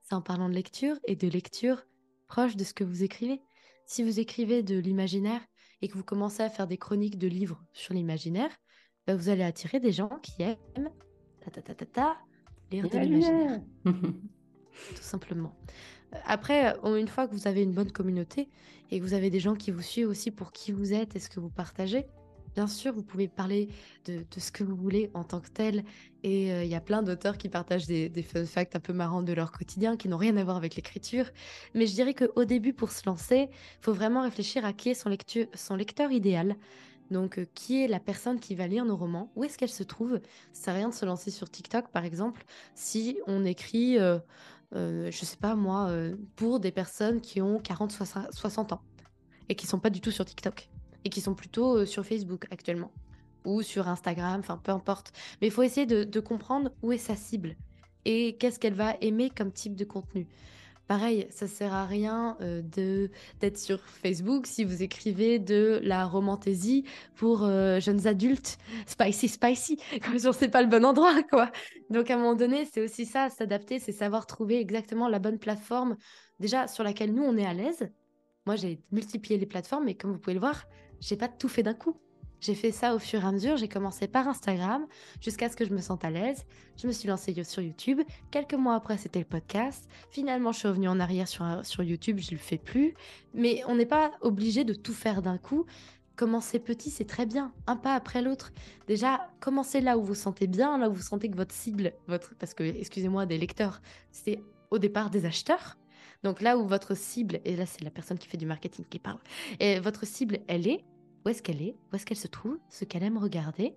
c'est en parlant de lecture et de lecture proche de ce que vous écrivez. Si vous écrivez de l'imaginaire et que vous commencez à faire des chroniques de livres sur l'imaginaire, bah, vous allez attirer des gens qui aiment ta ta ta ta ta lire de l'imaginaire. Tout simplement. Euh, après, euh, une fois que vous avez une bonne communauté et que vous avez des gens qui vous suivent aussi pour qui vous êtes et ce que vous partagez, bien sûr, vous pouvez parler de, ce que vous voulez en tant que tel. Et euh, il y a plein d'auteurs qui partagent des, des, fun facts un peu marrants de leur quotidien, qui n'ont rien à voir avec l'écriture. Mais je dirais qu'au début, pour se lancer, il faut vraiment réfléchir à qui est son, son lecteur idéal. Donc, euh, qui est la personne qui va lire nos romans? Où est-ce qu'elle se trouve? Ça sert à rien de se lancer sur TikTok, par exemple, si on écrit, euh, euh, je sais pas moi, pour des personnes qui ont 40, 60 ans et qui sont pas du tout sur TikTok et qui sont plutôt sur Facebook actuellement ou sur Instagram, enfin peu importe. Mais il faut essayer de comprendre où est sa cible et qu'est-ce qu'elle va aimer comme type de contenu. Pareil, ça sert à rien euh, de d'être sur Facebook si vous écrivez de la romantaisie pour euh, jeunes adultes, spicy, spicy, comme si sait pas le bon endroit, quoi. Donc à un moment donné, c'est aussi ça, s'adapter, c'est savoir trouver exactement la bonne plateforme, déjà sur laquelle nous on est à l'aise. Moi, j'ai multiplié les plateformes, mais comme vous pouvez le voir, j'ai pas tout fait d'un coup. J'ai fait ça au fur et à mesure. J'ai commencé par Instagram jusqu'à ce que je me sente à l'aise. Je me suis lancée sur YouTube. Quelques mois après, c'était le podcast. Finalement, je suis revenue en arrière sur, sur YouTube. Je ne le fais plus. Mais on n'est pas obligé de tout faire d'un coup. Commencer petit, c'est très bien, un pas après l'autre. Déjà, commencez là où vous sentez bien, là où vous sentez que votre cible, votre, parce que, excusez-moi, des lecteurs, c'est au départ des acheteurs. Donc là où votre cible, et là c'est la personne qui fait du marketing qui parle, et votre cible, elle est, où est-ce qu'elle est, où est-ce qu'elle se trouve, ce qu'elle aime regarder.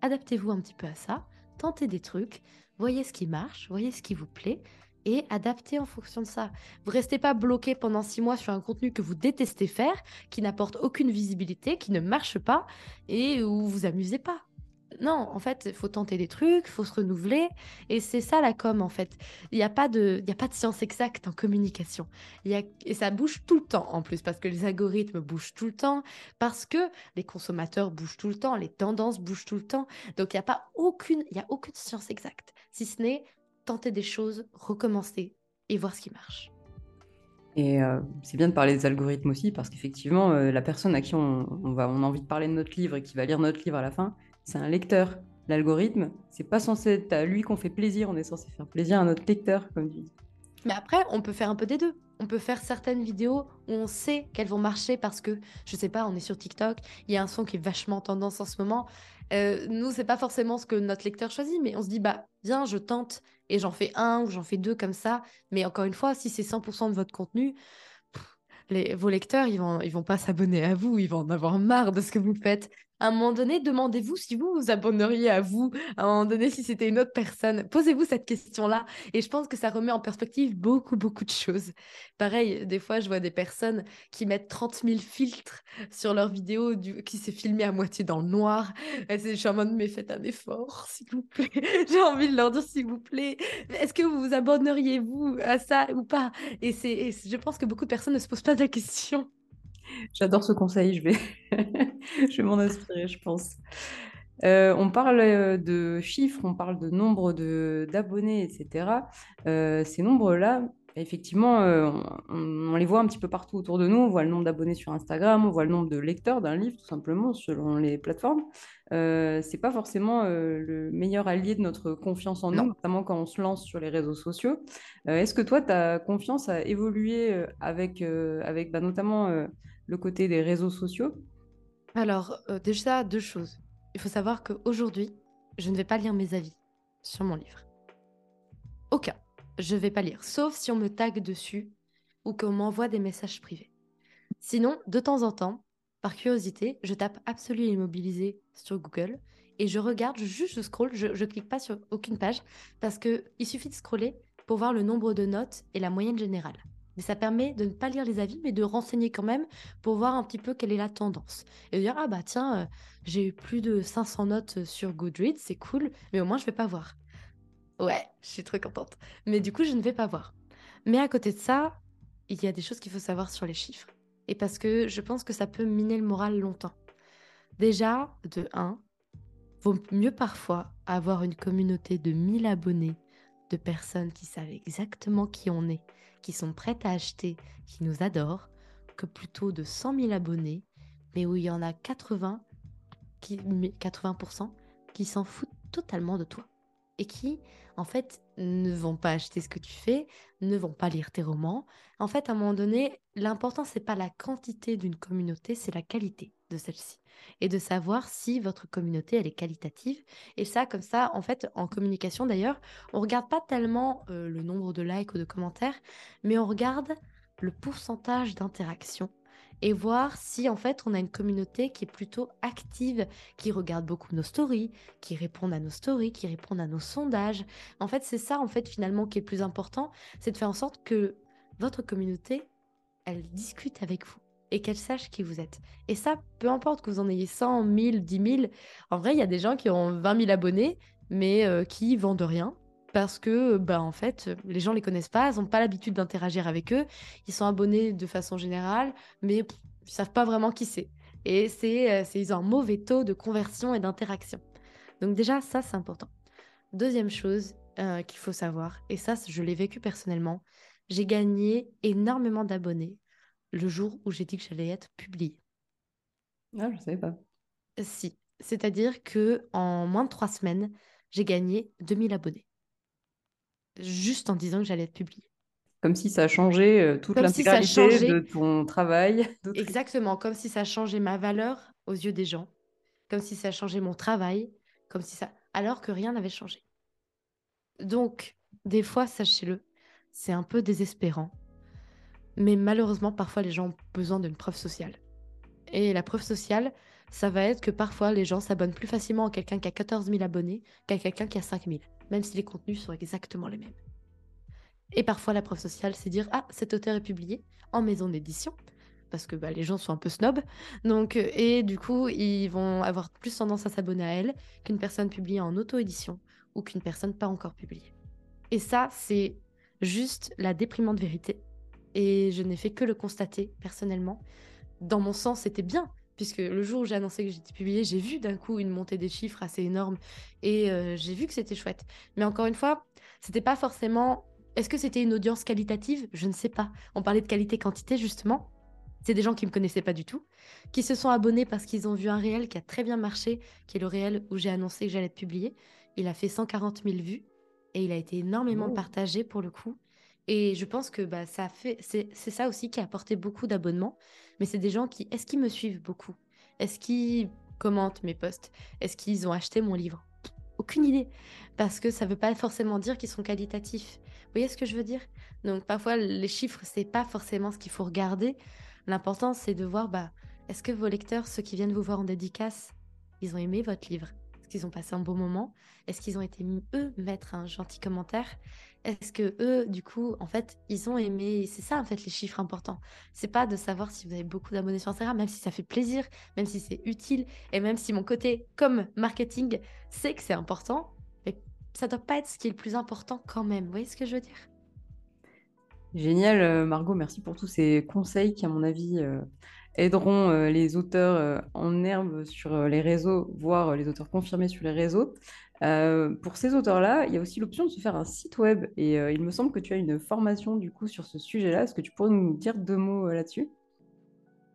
Adaptez-vous un petit peu à ça, tentez des trucs, voyez ce qui marche, voyez ce qui vous plaît et adaptez en fonction de ça. Vous restez pas bloqué pendant six mois sur un contenu que vous détestez faire, qui n'apporte aucune visibilité, qui ne marche pas et où vous vous amusez pas non, en fait, il faut tenter des trucs, il faut se renouveler. Et c'est ça la com, en fait. Il n'y a, pas de, a pas de science exacte en communication. Y a, et ça bouge tout le temps, en plus, parce que les algorithmes bougent tout le temps, parce que les consommateurs bougent tout le temps, les tendances bougent tout le temps. Donc, il n'y a pas aucune, a aucune science exacte, si ce n'est tenter des choses, recommencer et voir ce qui marche. Et euh, c'est bien de parler des algorithmes aussi, parce qu'effectivement, euh, la personne à qui on, va, on a envie de parler de notre livre et qui va lire notre livre à la fin, c'est un lecteur. L'algorithme, c'est pas censé être à lui qu'on fait plaisir, on est censé faire plaisir à notre lecteur, comme tu dis. Mais après, on peut faire un peu des deux. On peut faire certaines vidéos où on sait qu'elles vont marcher parce que, je sais pas, on est sur TikTok, il y a un son qui est vachement tendance en ce moment. Euh, nous, c'est pas forcément ce que notre lecteur choisit, mais on se dit, bah, viens, je tente et j'en fais un ou j'en fais deux comme ça. Mais encore une fois, si c'est 100% de votre contenu, les, vos lecteurs, ils vont, ils vont pas s'abonner à vous, ils vont en avoir marre de ce que vous faites à un moment donné, demandez-vous si vous vous abonneriez à vous, à un moment donné, si c'était une autre personne. Posez-vous cette question-là. Et je pense que ça remet en perspective beaucoup, beaucoup de choses. Pareil, des fois, je vois des personnes qui mettent 30 000 filtres sur leurs vidéos du... qui s'est filmé à moitié dans le noir. Je suis en mode, mais faites un effort, s'il vous plaît. J'ai envie de leur dire, s'il vous plaît, est-ce que vous vous abonneriez-vous à ça ou pas? Et, je pense que beaucoup de personnes ne se posent pas la question. J'adore ce conseil, je vais, je vais m'en inspirer, je pense. Euh, on parle euh, de chiffres, on parle de nombre d'abonnés, etc. Euh, ces nombres-là, effectivement, on, les voit un petit peu partout autour de nous. On voit le nombre d'abonnés sur Instagram, on voit le nombre de lecteurs d'un livre, tout simplement, selon les plateformes. c'est pas forcément le meilleur allié de notre confiance en nous, notamment quand on se lance sur les réseaux sociaux. Est-ce que toi, ta confiance a évolué avec, avec bah, notamment le côté des réseaux sociaux Alors, euh, déjà, deux choses. Il faut savoir qu'aujourd'hui, je ne vais pas lire mes avis sur mon livre. Aucun. Je ne vais pas lire, sauf si on me tag dessus ou qu'on m'envoie des messages privés. Sinon, de temps en temps, par curiosité, je tape Absolu Immobilisé sur Google et je regarde, juste je scroll, je, ne clique pas sur aucune page parce qu'il suffit de scroller pour voir le nombre de notes et la moyenne générale. Mais ça permet de ne pas lire les avis, mais de renseigner quand même pour voir un petit peu quelle est la tendance. Et de dire, ah bah tiens, euh, j'ai eu plus de 500 notes sur Goodreads, c'est cool, mais au moins je vais pas voir. Ouais, je suis très contente. Mais du coup, je ne vais pas voir. Mais à côté de ça, il y a des choses qu'il faut savoir sur les chiffres. Et parce que je pense que ça peut miner le moral longtemps. Déjà, de 1, vaut mieux parfois avoir une communauté de 1000 abonnés, de personnes qui savent exactement qui on est qui sont prêtes à acheter, qui nous adorent, que plutôt de 100 000 abonnés, mais où il y en a 80, qui, 80% qui s'en foutent totalement de toi et qui, en fait, ne vont pas acheter ce que tu fais, ne vont pas lire tes romans. En fait, à un moment donné, l'important, c'est pas la quantité d'une communauté, c'est la qualité de celle-ci. Et de savoir si votre communauté, elle est qualitative. Et ça, comme ça, en fait, en communication d'ailleurs, on regarde pas tellement euh, le nombre de likes ou de commentaires, mais on regarde le pourcentage d'interaction et voir si en fait on a une communauté qui est plutôt active, qui regarde beaucoup nos stories, qui répond à nos stories, qui répond à nos sondages. En fait, c'est ça en fait finalement qui est le plus important, c'est de faire en sorte que votre communauté, elle discute avec vous et qu'elle sache qui vous êtes. Et ça, peu importe que vous en ayez 100, 1000, 10 000, en vrai, il y a des gens qui ont 20 000 abonnés, mais euh, qui vendent rien. parce que bah en fait les gens les connaissent pas, ils n'ont pas l'habitude d'interagir avec eux, ils sont abonnés de façon générale, mais ils ils savent pas vraiment qui c'est. Et c'est ils ont un mauvais taux de conversion et d'interaction. Donc déjà ça c'est important. Deuxième chose qu'il faut savoir, et ça je l'ai vécu personnellement, j'ai gagné énormément d'abonnés le jour où j'ai dit que j'allais être publiée. Ah, je savais pas. Si, c'est-à-dire que en moins de trois semaines, j'ai gagné 2000 abonnés. Juste en disant que j'allais être publiée. Comme si ça changeait euh, toute l'intégralité de ton travail. Exactement, comme si ça changeait ma valeur aux yeux des gens, comme si ça changeait mon travail, comme si ça, alors que rien n'avait changé. Donc, des fois, sachez-le, c'est un peu désespérant. Mais malheureusement, parfois, les gens ont besoin d'une preuve sociale. Et la preuve sociale, ça va être que parfois, les gens s'abonnent plus facilement à quelqu'un qui a 14 000 abonnés qu'à quelqu'un qui a 5 000, même si les contenus sont exactement les mêmes. Et parfois, la preuve sociale, c'est dire Ah, cet auteur est publié en maison d'édition, parce que bah, les gens sont un peu snobs. Donc, euh, et du coup, ils vont avoir plus tendance à s'abonner à elle qu'une personne publiée en auto-édition ou qu'une personne pas encore publiée. Et ça, c'est juste la déprimante vérité. Et je n'ai fait que le constater personnellement. Dans mon sens, c'était bien, puisque le jour où j'ai annoncé que j'étais publiée, j'ai vu d'un coup une montée des chiffres assez énorme et euh, j'ai vu que c'était chouette. Mais encore une fois, c'était pas forcément. Est-ce que c'était une audience qualitative? Je ne sais pas. On parlait de qualité-quantité justement. C'est des gens qui me connaissaient pas du tout, qui se sont abonnés parce qu'ils ont vu un réel qui a très bien marché, qui est le réel où j'ai annoncé que j'allais être publiée. Il a fait 140 000 vues et il a été énormément oh. partagé pour le coup. Et je pense que bah, ça fait, c'est ça aussi qui a apporté beaucoup d'abonnements. Mais c'est des gens qui, est-ce qu'ils me suivent beaucoup? Est-ce qu'ils commentent mes posts? Est-ce qu'ils ont acheté mon livre? Aucune idée. Parce que ça ne veut pas forcément dire qu'ils sont qualitatifs. Vous voyez ce que je veux dire? Donc parfois, les chiffres, c'est pas forcément ce qu'il faut regarder. L'important, c'est de voir, bah, est-ce que vos lecteurs, ceux qui viennent vous voir en dédicace, ils ont aimé votre livre? Est-ce qu'ils ont passé un bon moment? Est-ce qu'ils ont été, eux, mettre un gentil commentaire? Est-ce que eux, du coup, en fait, ils ont aimé C'est ça, en fait, les chiffres importants. C'est pas de savoir si vous avez beaucoup d'abonnés sur Instagram, même si ça fait plaisir, même si c'est utile, et même si mon côté, comme marketing, sait que c'est important, mais ça doit pas être ce qui est le plus important quand même. Vous voyez ce que je veux dire? Génial, euh, Margot, merci pour tous ces conseils qui, à mon avis, euh, aideront euh, les auteurs en herbe sur les réseaux, voire les auteurs confirmés sur les réseaux. Euh, pour ces auteurs-là, il y a aussi l'option de se faire un site web. Et euh, il me semble que tu as une formation du coup sur ce sujet-là. Est-ce que tu pourrais nous dire deux mots euh, là-dessus?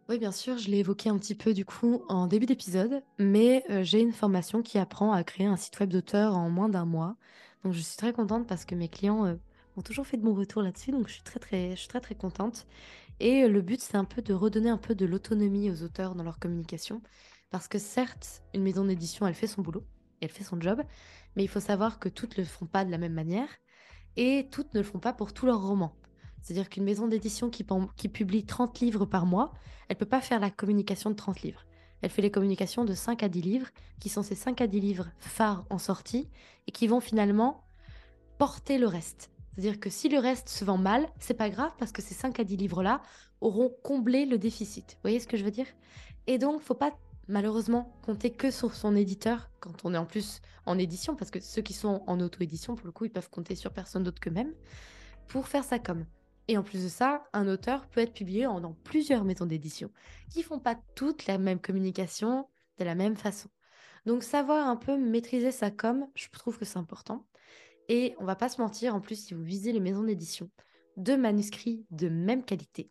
Oui, bien sûr, je l'ai évoqué un petit peu du coup en début d'épisode, mais j'ai une formation qui apprend à créer un site web d'auteur en moins d'un mois. Donc je suis très contente parce que mes clients ont toujours fait de bons retours là-dessus, donc je suis très très, je suis très très contente. Et le but, c'est un peu de redonner un peu de l'autonomie aux auteurs dans leur communication, parce que certes, une maison d'édition, elle fait son boulot elle fait son job, mais il faut savoir que toutes ne le font pas de la même manière et toutes ne le font pas pour tous leurs romans. C'est-à-dire qu'une maison d'édition qui, publie 30 livres par mois, elle ne peut pas faire la communication de 30 livres. Elle fait les communications de 5 à 10 livres, qui sont ces 5 à 10 livres phares en sortie, et qui vont finalement porter le reste. C'est-à-dire que si le reste se vend mal, c'est pas grave parce que ces 5 à 10 livres-là auront comblé le déficit. Vous voyez ce que je veux dire? Et donc, faut pas malheureusement compter que sur son éditeur quand on est en plus en édition, parce que ceux qui sont en auto-édition, pour le coup, ils peuvent compter sur personne d'autre qu'eux-mêmes pour faire sa com. Et en plus de ça, un auteur peut être publié en, dans plusieurs maisons d'édition qui font pas toutes la même communication de la même façon. Donc savoir un peu maîtriser sa com, je trouve que c'est important. Et on va pas se mentir, en plus, si vous visez les maisons d'édition, deux manuscrits de même qualité.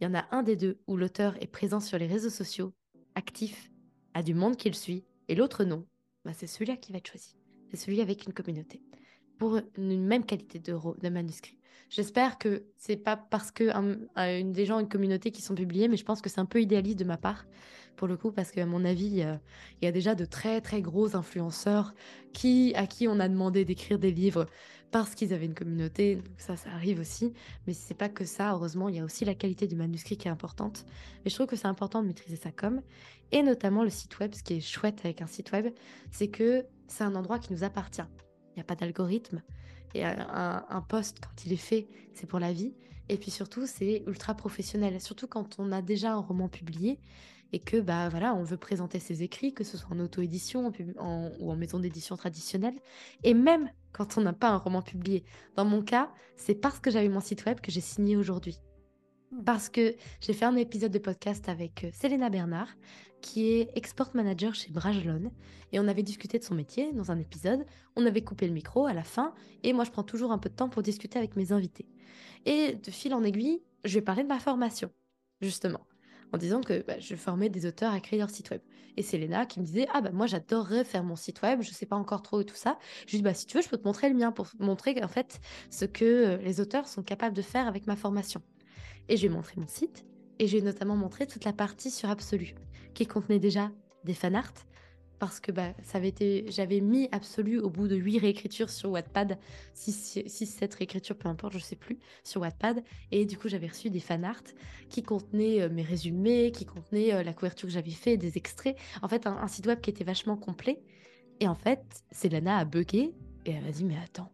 Il y en a un des deux où l'auteur est présent sur les réseaux sociaux actif, a du monde qui le suit, et l'autre non, bah c'est celui-là qui va être choisi. C'est celui avec une communauté. Pour une même qualité de, de manuscrit. J'espère que c'est pas parce que des gens ont une communauté qui sont publiés, mais je pense que c'est un peu idéaliste de ma part, pour le coup, parce qu'à mon avis, il y a déjà de très très gros influenceurs qui, à qui on a demandé d'écrire des livres parce qu'ils avaient une communauté. Ça, ça arrive aussi. Mais c'est pas que ça. Heureusement, il y a aussi la qualité du manuscrit qui est importante. Mais je trouve que c'est important de maîtriser sa com. Et notamment le site web. Ce qui est chouette avec un site web, c'est que c'est un endroit qui nous appartient. Il n'y a pas d'algorithme. Et un, poste, quand il est fait, c'est pour la vie. Et puis surtout, c'est ultra professionnel. Surtout quand on a déjà un roman publié et que bah voilà, on veut présenter ses écrits, que ce soit en auto-édition ou en maison d'édition traditionnelle. Et même quand on n'a pas un roman publié. Dans mon cas, c'est parce que j'avais mon site web que j'ai signé aujourd'hui. Parce que j'ai fait un épisode de podcast avec euh, Selena Bernard, qui est export manager chez Brajlon. Et on avait discuté de son métier dans un épisode. On avait coupé le micro à la fin. Et moi, je prends toujours un peu de temps pour discuter avec mes invités. Et de fil en aiguille, je vais parler de ma formation, justement, en disant que bah, je formais des auteurs à créer leur site web. Et c'est Léna qui me disait Ah, bah moi j'adorerais faire mon site web, je sais pas encore trop et tout ça. Je lui dis Bah si tu veux, je peux te montrer le mien pour montrer en fait ce que euh, les auteurs sont capables de faire avec ma formation. Et je lui ai montré mon site, et j'ai notamment montré toute la partie sur Absolu, qui contenait déjà des fanarts, parce que bah, ça avait été, j'avais mis Absolu au bout de 8 réécritures sur Wattpad, 6, 7 réécritures, peu importe, je sais plus, sur Wattpad. Et du coup, j'avais reçu des fanarts qui contenaient euh, mes résumés, qui contenaient euh, la couverture que j'avais fait, des extraits. En fait, un, site web qui était vachement complet. Et en fait, Selena a bugué et elle m'a dit Mais attends,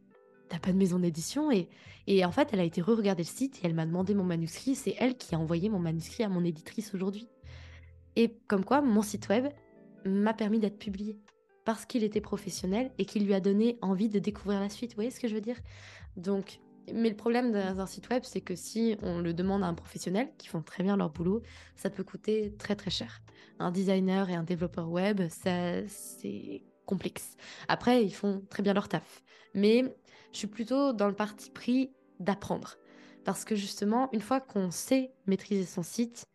t'as pas de maison d'édition et, et en fait, elle a été re-regarder le site et elle m'a demandé mon manuscrit. C'est elle qui a envoyé mon manuscrit à mon éditrice aujourd'hui. Et comme quoi, mon site web, m'a permis d'être publié parce qu'il était professionnel et qu'il lui a donné envie de découvrir la suite. Vous voyez ce que je veux dire? Donc, mais le problème d'un site web, c'est que si on le demande à un professionnel qui font très bien leur boulot, ça peut coûter très très cher. Un designer et un développeur web, ça c'est complexe. Après, ils font très bien leur taf. Mais je suis plutôt dans le parti pris d'apprendre. Parce que justement, une fois qu'on sait maîtriser son site,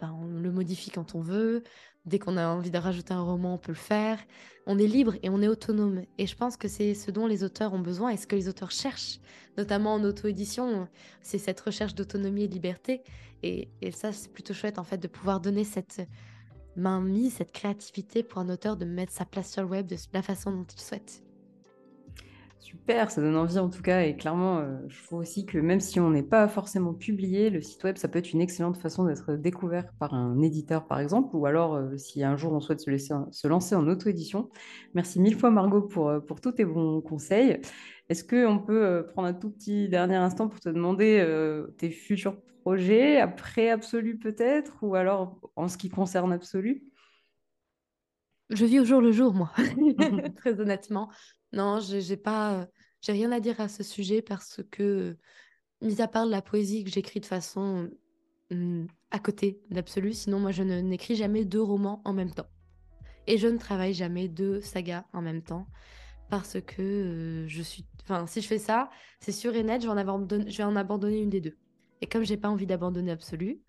ben, on le modifie quand on veut, Dès qu'on a envie de rajouter un roman, on peut le faire. On est libre et on est autonome. Et je pense que c'est ce dont les auteurs ont besoin et ce que les auteurs cherchent, notamment en auto-édition, c'est cette recherche d'autonomie et de liberté. Et, ça, c'est plutôt chouette en fait de pouvoir donner cette main mise, cette créativité pour un auteur de mettre sa place sur le web de la façon dont il souhaite. Super, ça donne envie en tout cas. Et clairement, euh, je trouve aussi que même si on n'est pas forcément publié, le site web, ça peut être une excellente façon d'être découvert par un éditeur, par exemple, ou alors euh, si un jour on souhaite se, laisser, se lancer en auto-édition. Merci mille fois, Margot, pour, euh, pour tous tes bons conseils. Est-ce qu'on peut prendre un tout petit dernier instant pour te demander tes futurs projets, après Absolu peut-être, ou alors en ce qui concerne Absolu? Je vis au jour le jour, moi, très honnêtement. Non, j'ai pas, j'ai rien à dire à ce sujet parce que, mis à part la poésie que j'écris de façon mmh, à côté d'absolu, sinon moi je n'écris jamais deux romans en même temps. Et je ne travaille jamais deux sagas en même temps parce que je suis, enfin si je fais ça, c'est sûr et net, je vais en, abandonner, je vais en abandonner une des deux. Et comme j'ai pas envie d'abandonner absolu,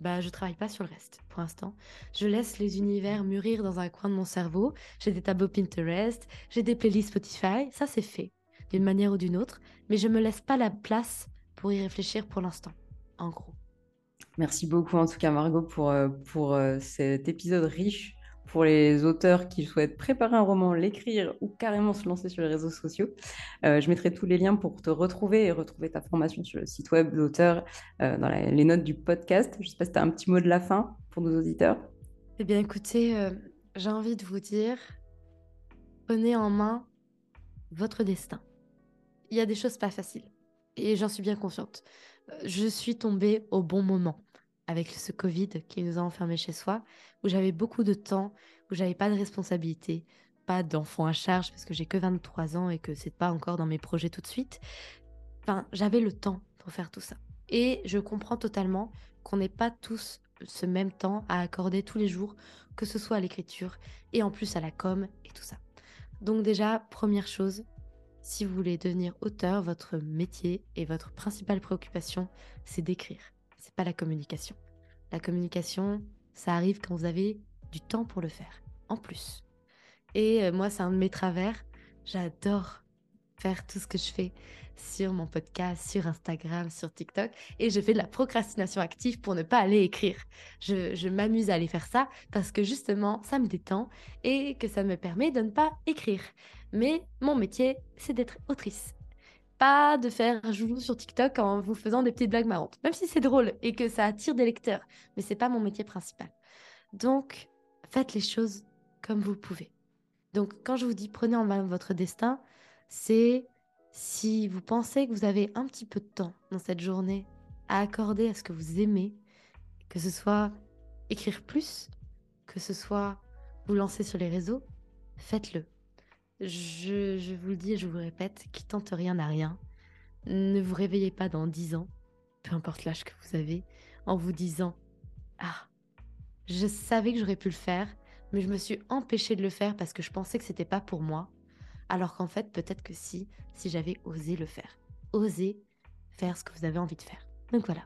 bah, je travaille pas sur le reste pour l'instant. Je laisse les univers mûrir dans un coin de mon cerveau. J'ai des tableaux Pinterest, j'ai des playlists Spotify, ça c'est fait d'une manière ou d'une autre, mais je me laisse pas la place pour y réfléchir pour l'instant, en gros. Merci beaucoup en tout cas Margot pour, euh, pour euh, cet épisode riche pour les auteurs qui souhaitent préparer un roman, l'écrire ou carrément se lancer sur les réseaux sociaux. Euh, je mettrai tous les liens pour te retrouver et retrouver ta formation sur le site web d'auteur euh, dans les notes du podcast. Je ne sais pas si tu as un petit mot de la fin pour nos auditeurs. Eh bien écoutez, euh, j'ai envie de vous dire, prenez en main votre destin. Il y a des choses pas faciles et j'en suis bien consciente. Je suis tombée au bon moment avec ce Covid qui nous a enfermés chez soi, où j'avais beaucoup de temps, où j'avais pas de responsabilité, pas d'enfants à charge parce que j'ai que 23 ans et que c'est pas encore dans mes projets tout de suite. Enfin, j'avais le temps pour faire tout ça. Et je comprends totalement qu'on n'ait pas tous ce même temps à accorder tous les jours, que ce soit à l'écriture et en plus à la com et tout ça. Donc déjà, première chose, si vous voulez devenir auteur, votre métier et votre principale préoccupation, c'est d'écrire c'est pas la communication. La communication, ça arrive quand vous avez du temps pour le faire, en plus. Et euh, moi, c'est un de mes travers. J'adore faire tout ce que je fais sur mon podcast, sur Instagram, sur TikTok. Et je fais de la procrastination active pour ne pas aller écrire. Je, je m'amuse à aller faire ça parce que justement, ça me détend et que ça me permet de ne pas écrire. Mais mon métier, c'est d'être autrice de faire joujou sur TikTok en vous faisant des petites blagues marrantes, même si c'est drôle et que ça attire des lecteurs, mais c'est pas mon métier principal. Donc, faites les choses comme vous pouvez. Donc, quand je vous dis prenez en main votre destin, c'est si vous pensez que vous avez un petit peu de temps dans cette journée à accorder à ce que vous aimez, que ce soit écrire plus, que ce soit vous lancer sur les réseaux, faites-le. Je, je vous le dis et je vous le répète, qui tente rien n'a rien. Ne vous réveillez pas dans 10 ans, peu importe l'âge que vous avez, en vous disant Ah, je savais que j'aurais pu le faire, mais je me suis empêchée de le faire parce que je pensais que c'était pas pour moi. Alors qu'en fait, peut-être que si, si j'avais osé le faire. Osez faire ce que vous avez envie de faire. Donc voilà.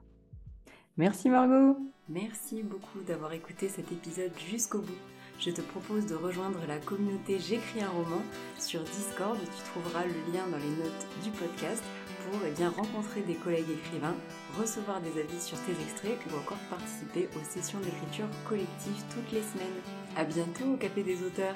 Merci Margot. Merci beaucoup d'avoir écouté cet épisode jusqu'au bout. Je te propose de rejoindre la communauté J'écris un roman sur Discord. Tu trouveras le lien dans les notes du podcast pour eh bien, rencontrer des collègues écrivains, recevoir des avis sur tes extraits ou encore participer aux sessions d'écriture collective toutes les semaines. A bientôt au Café des auteurs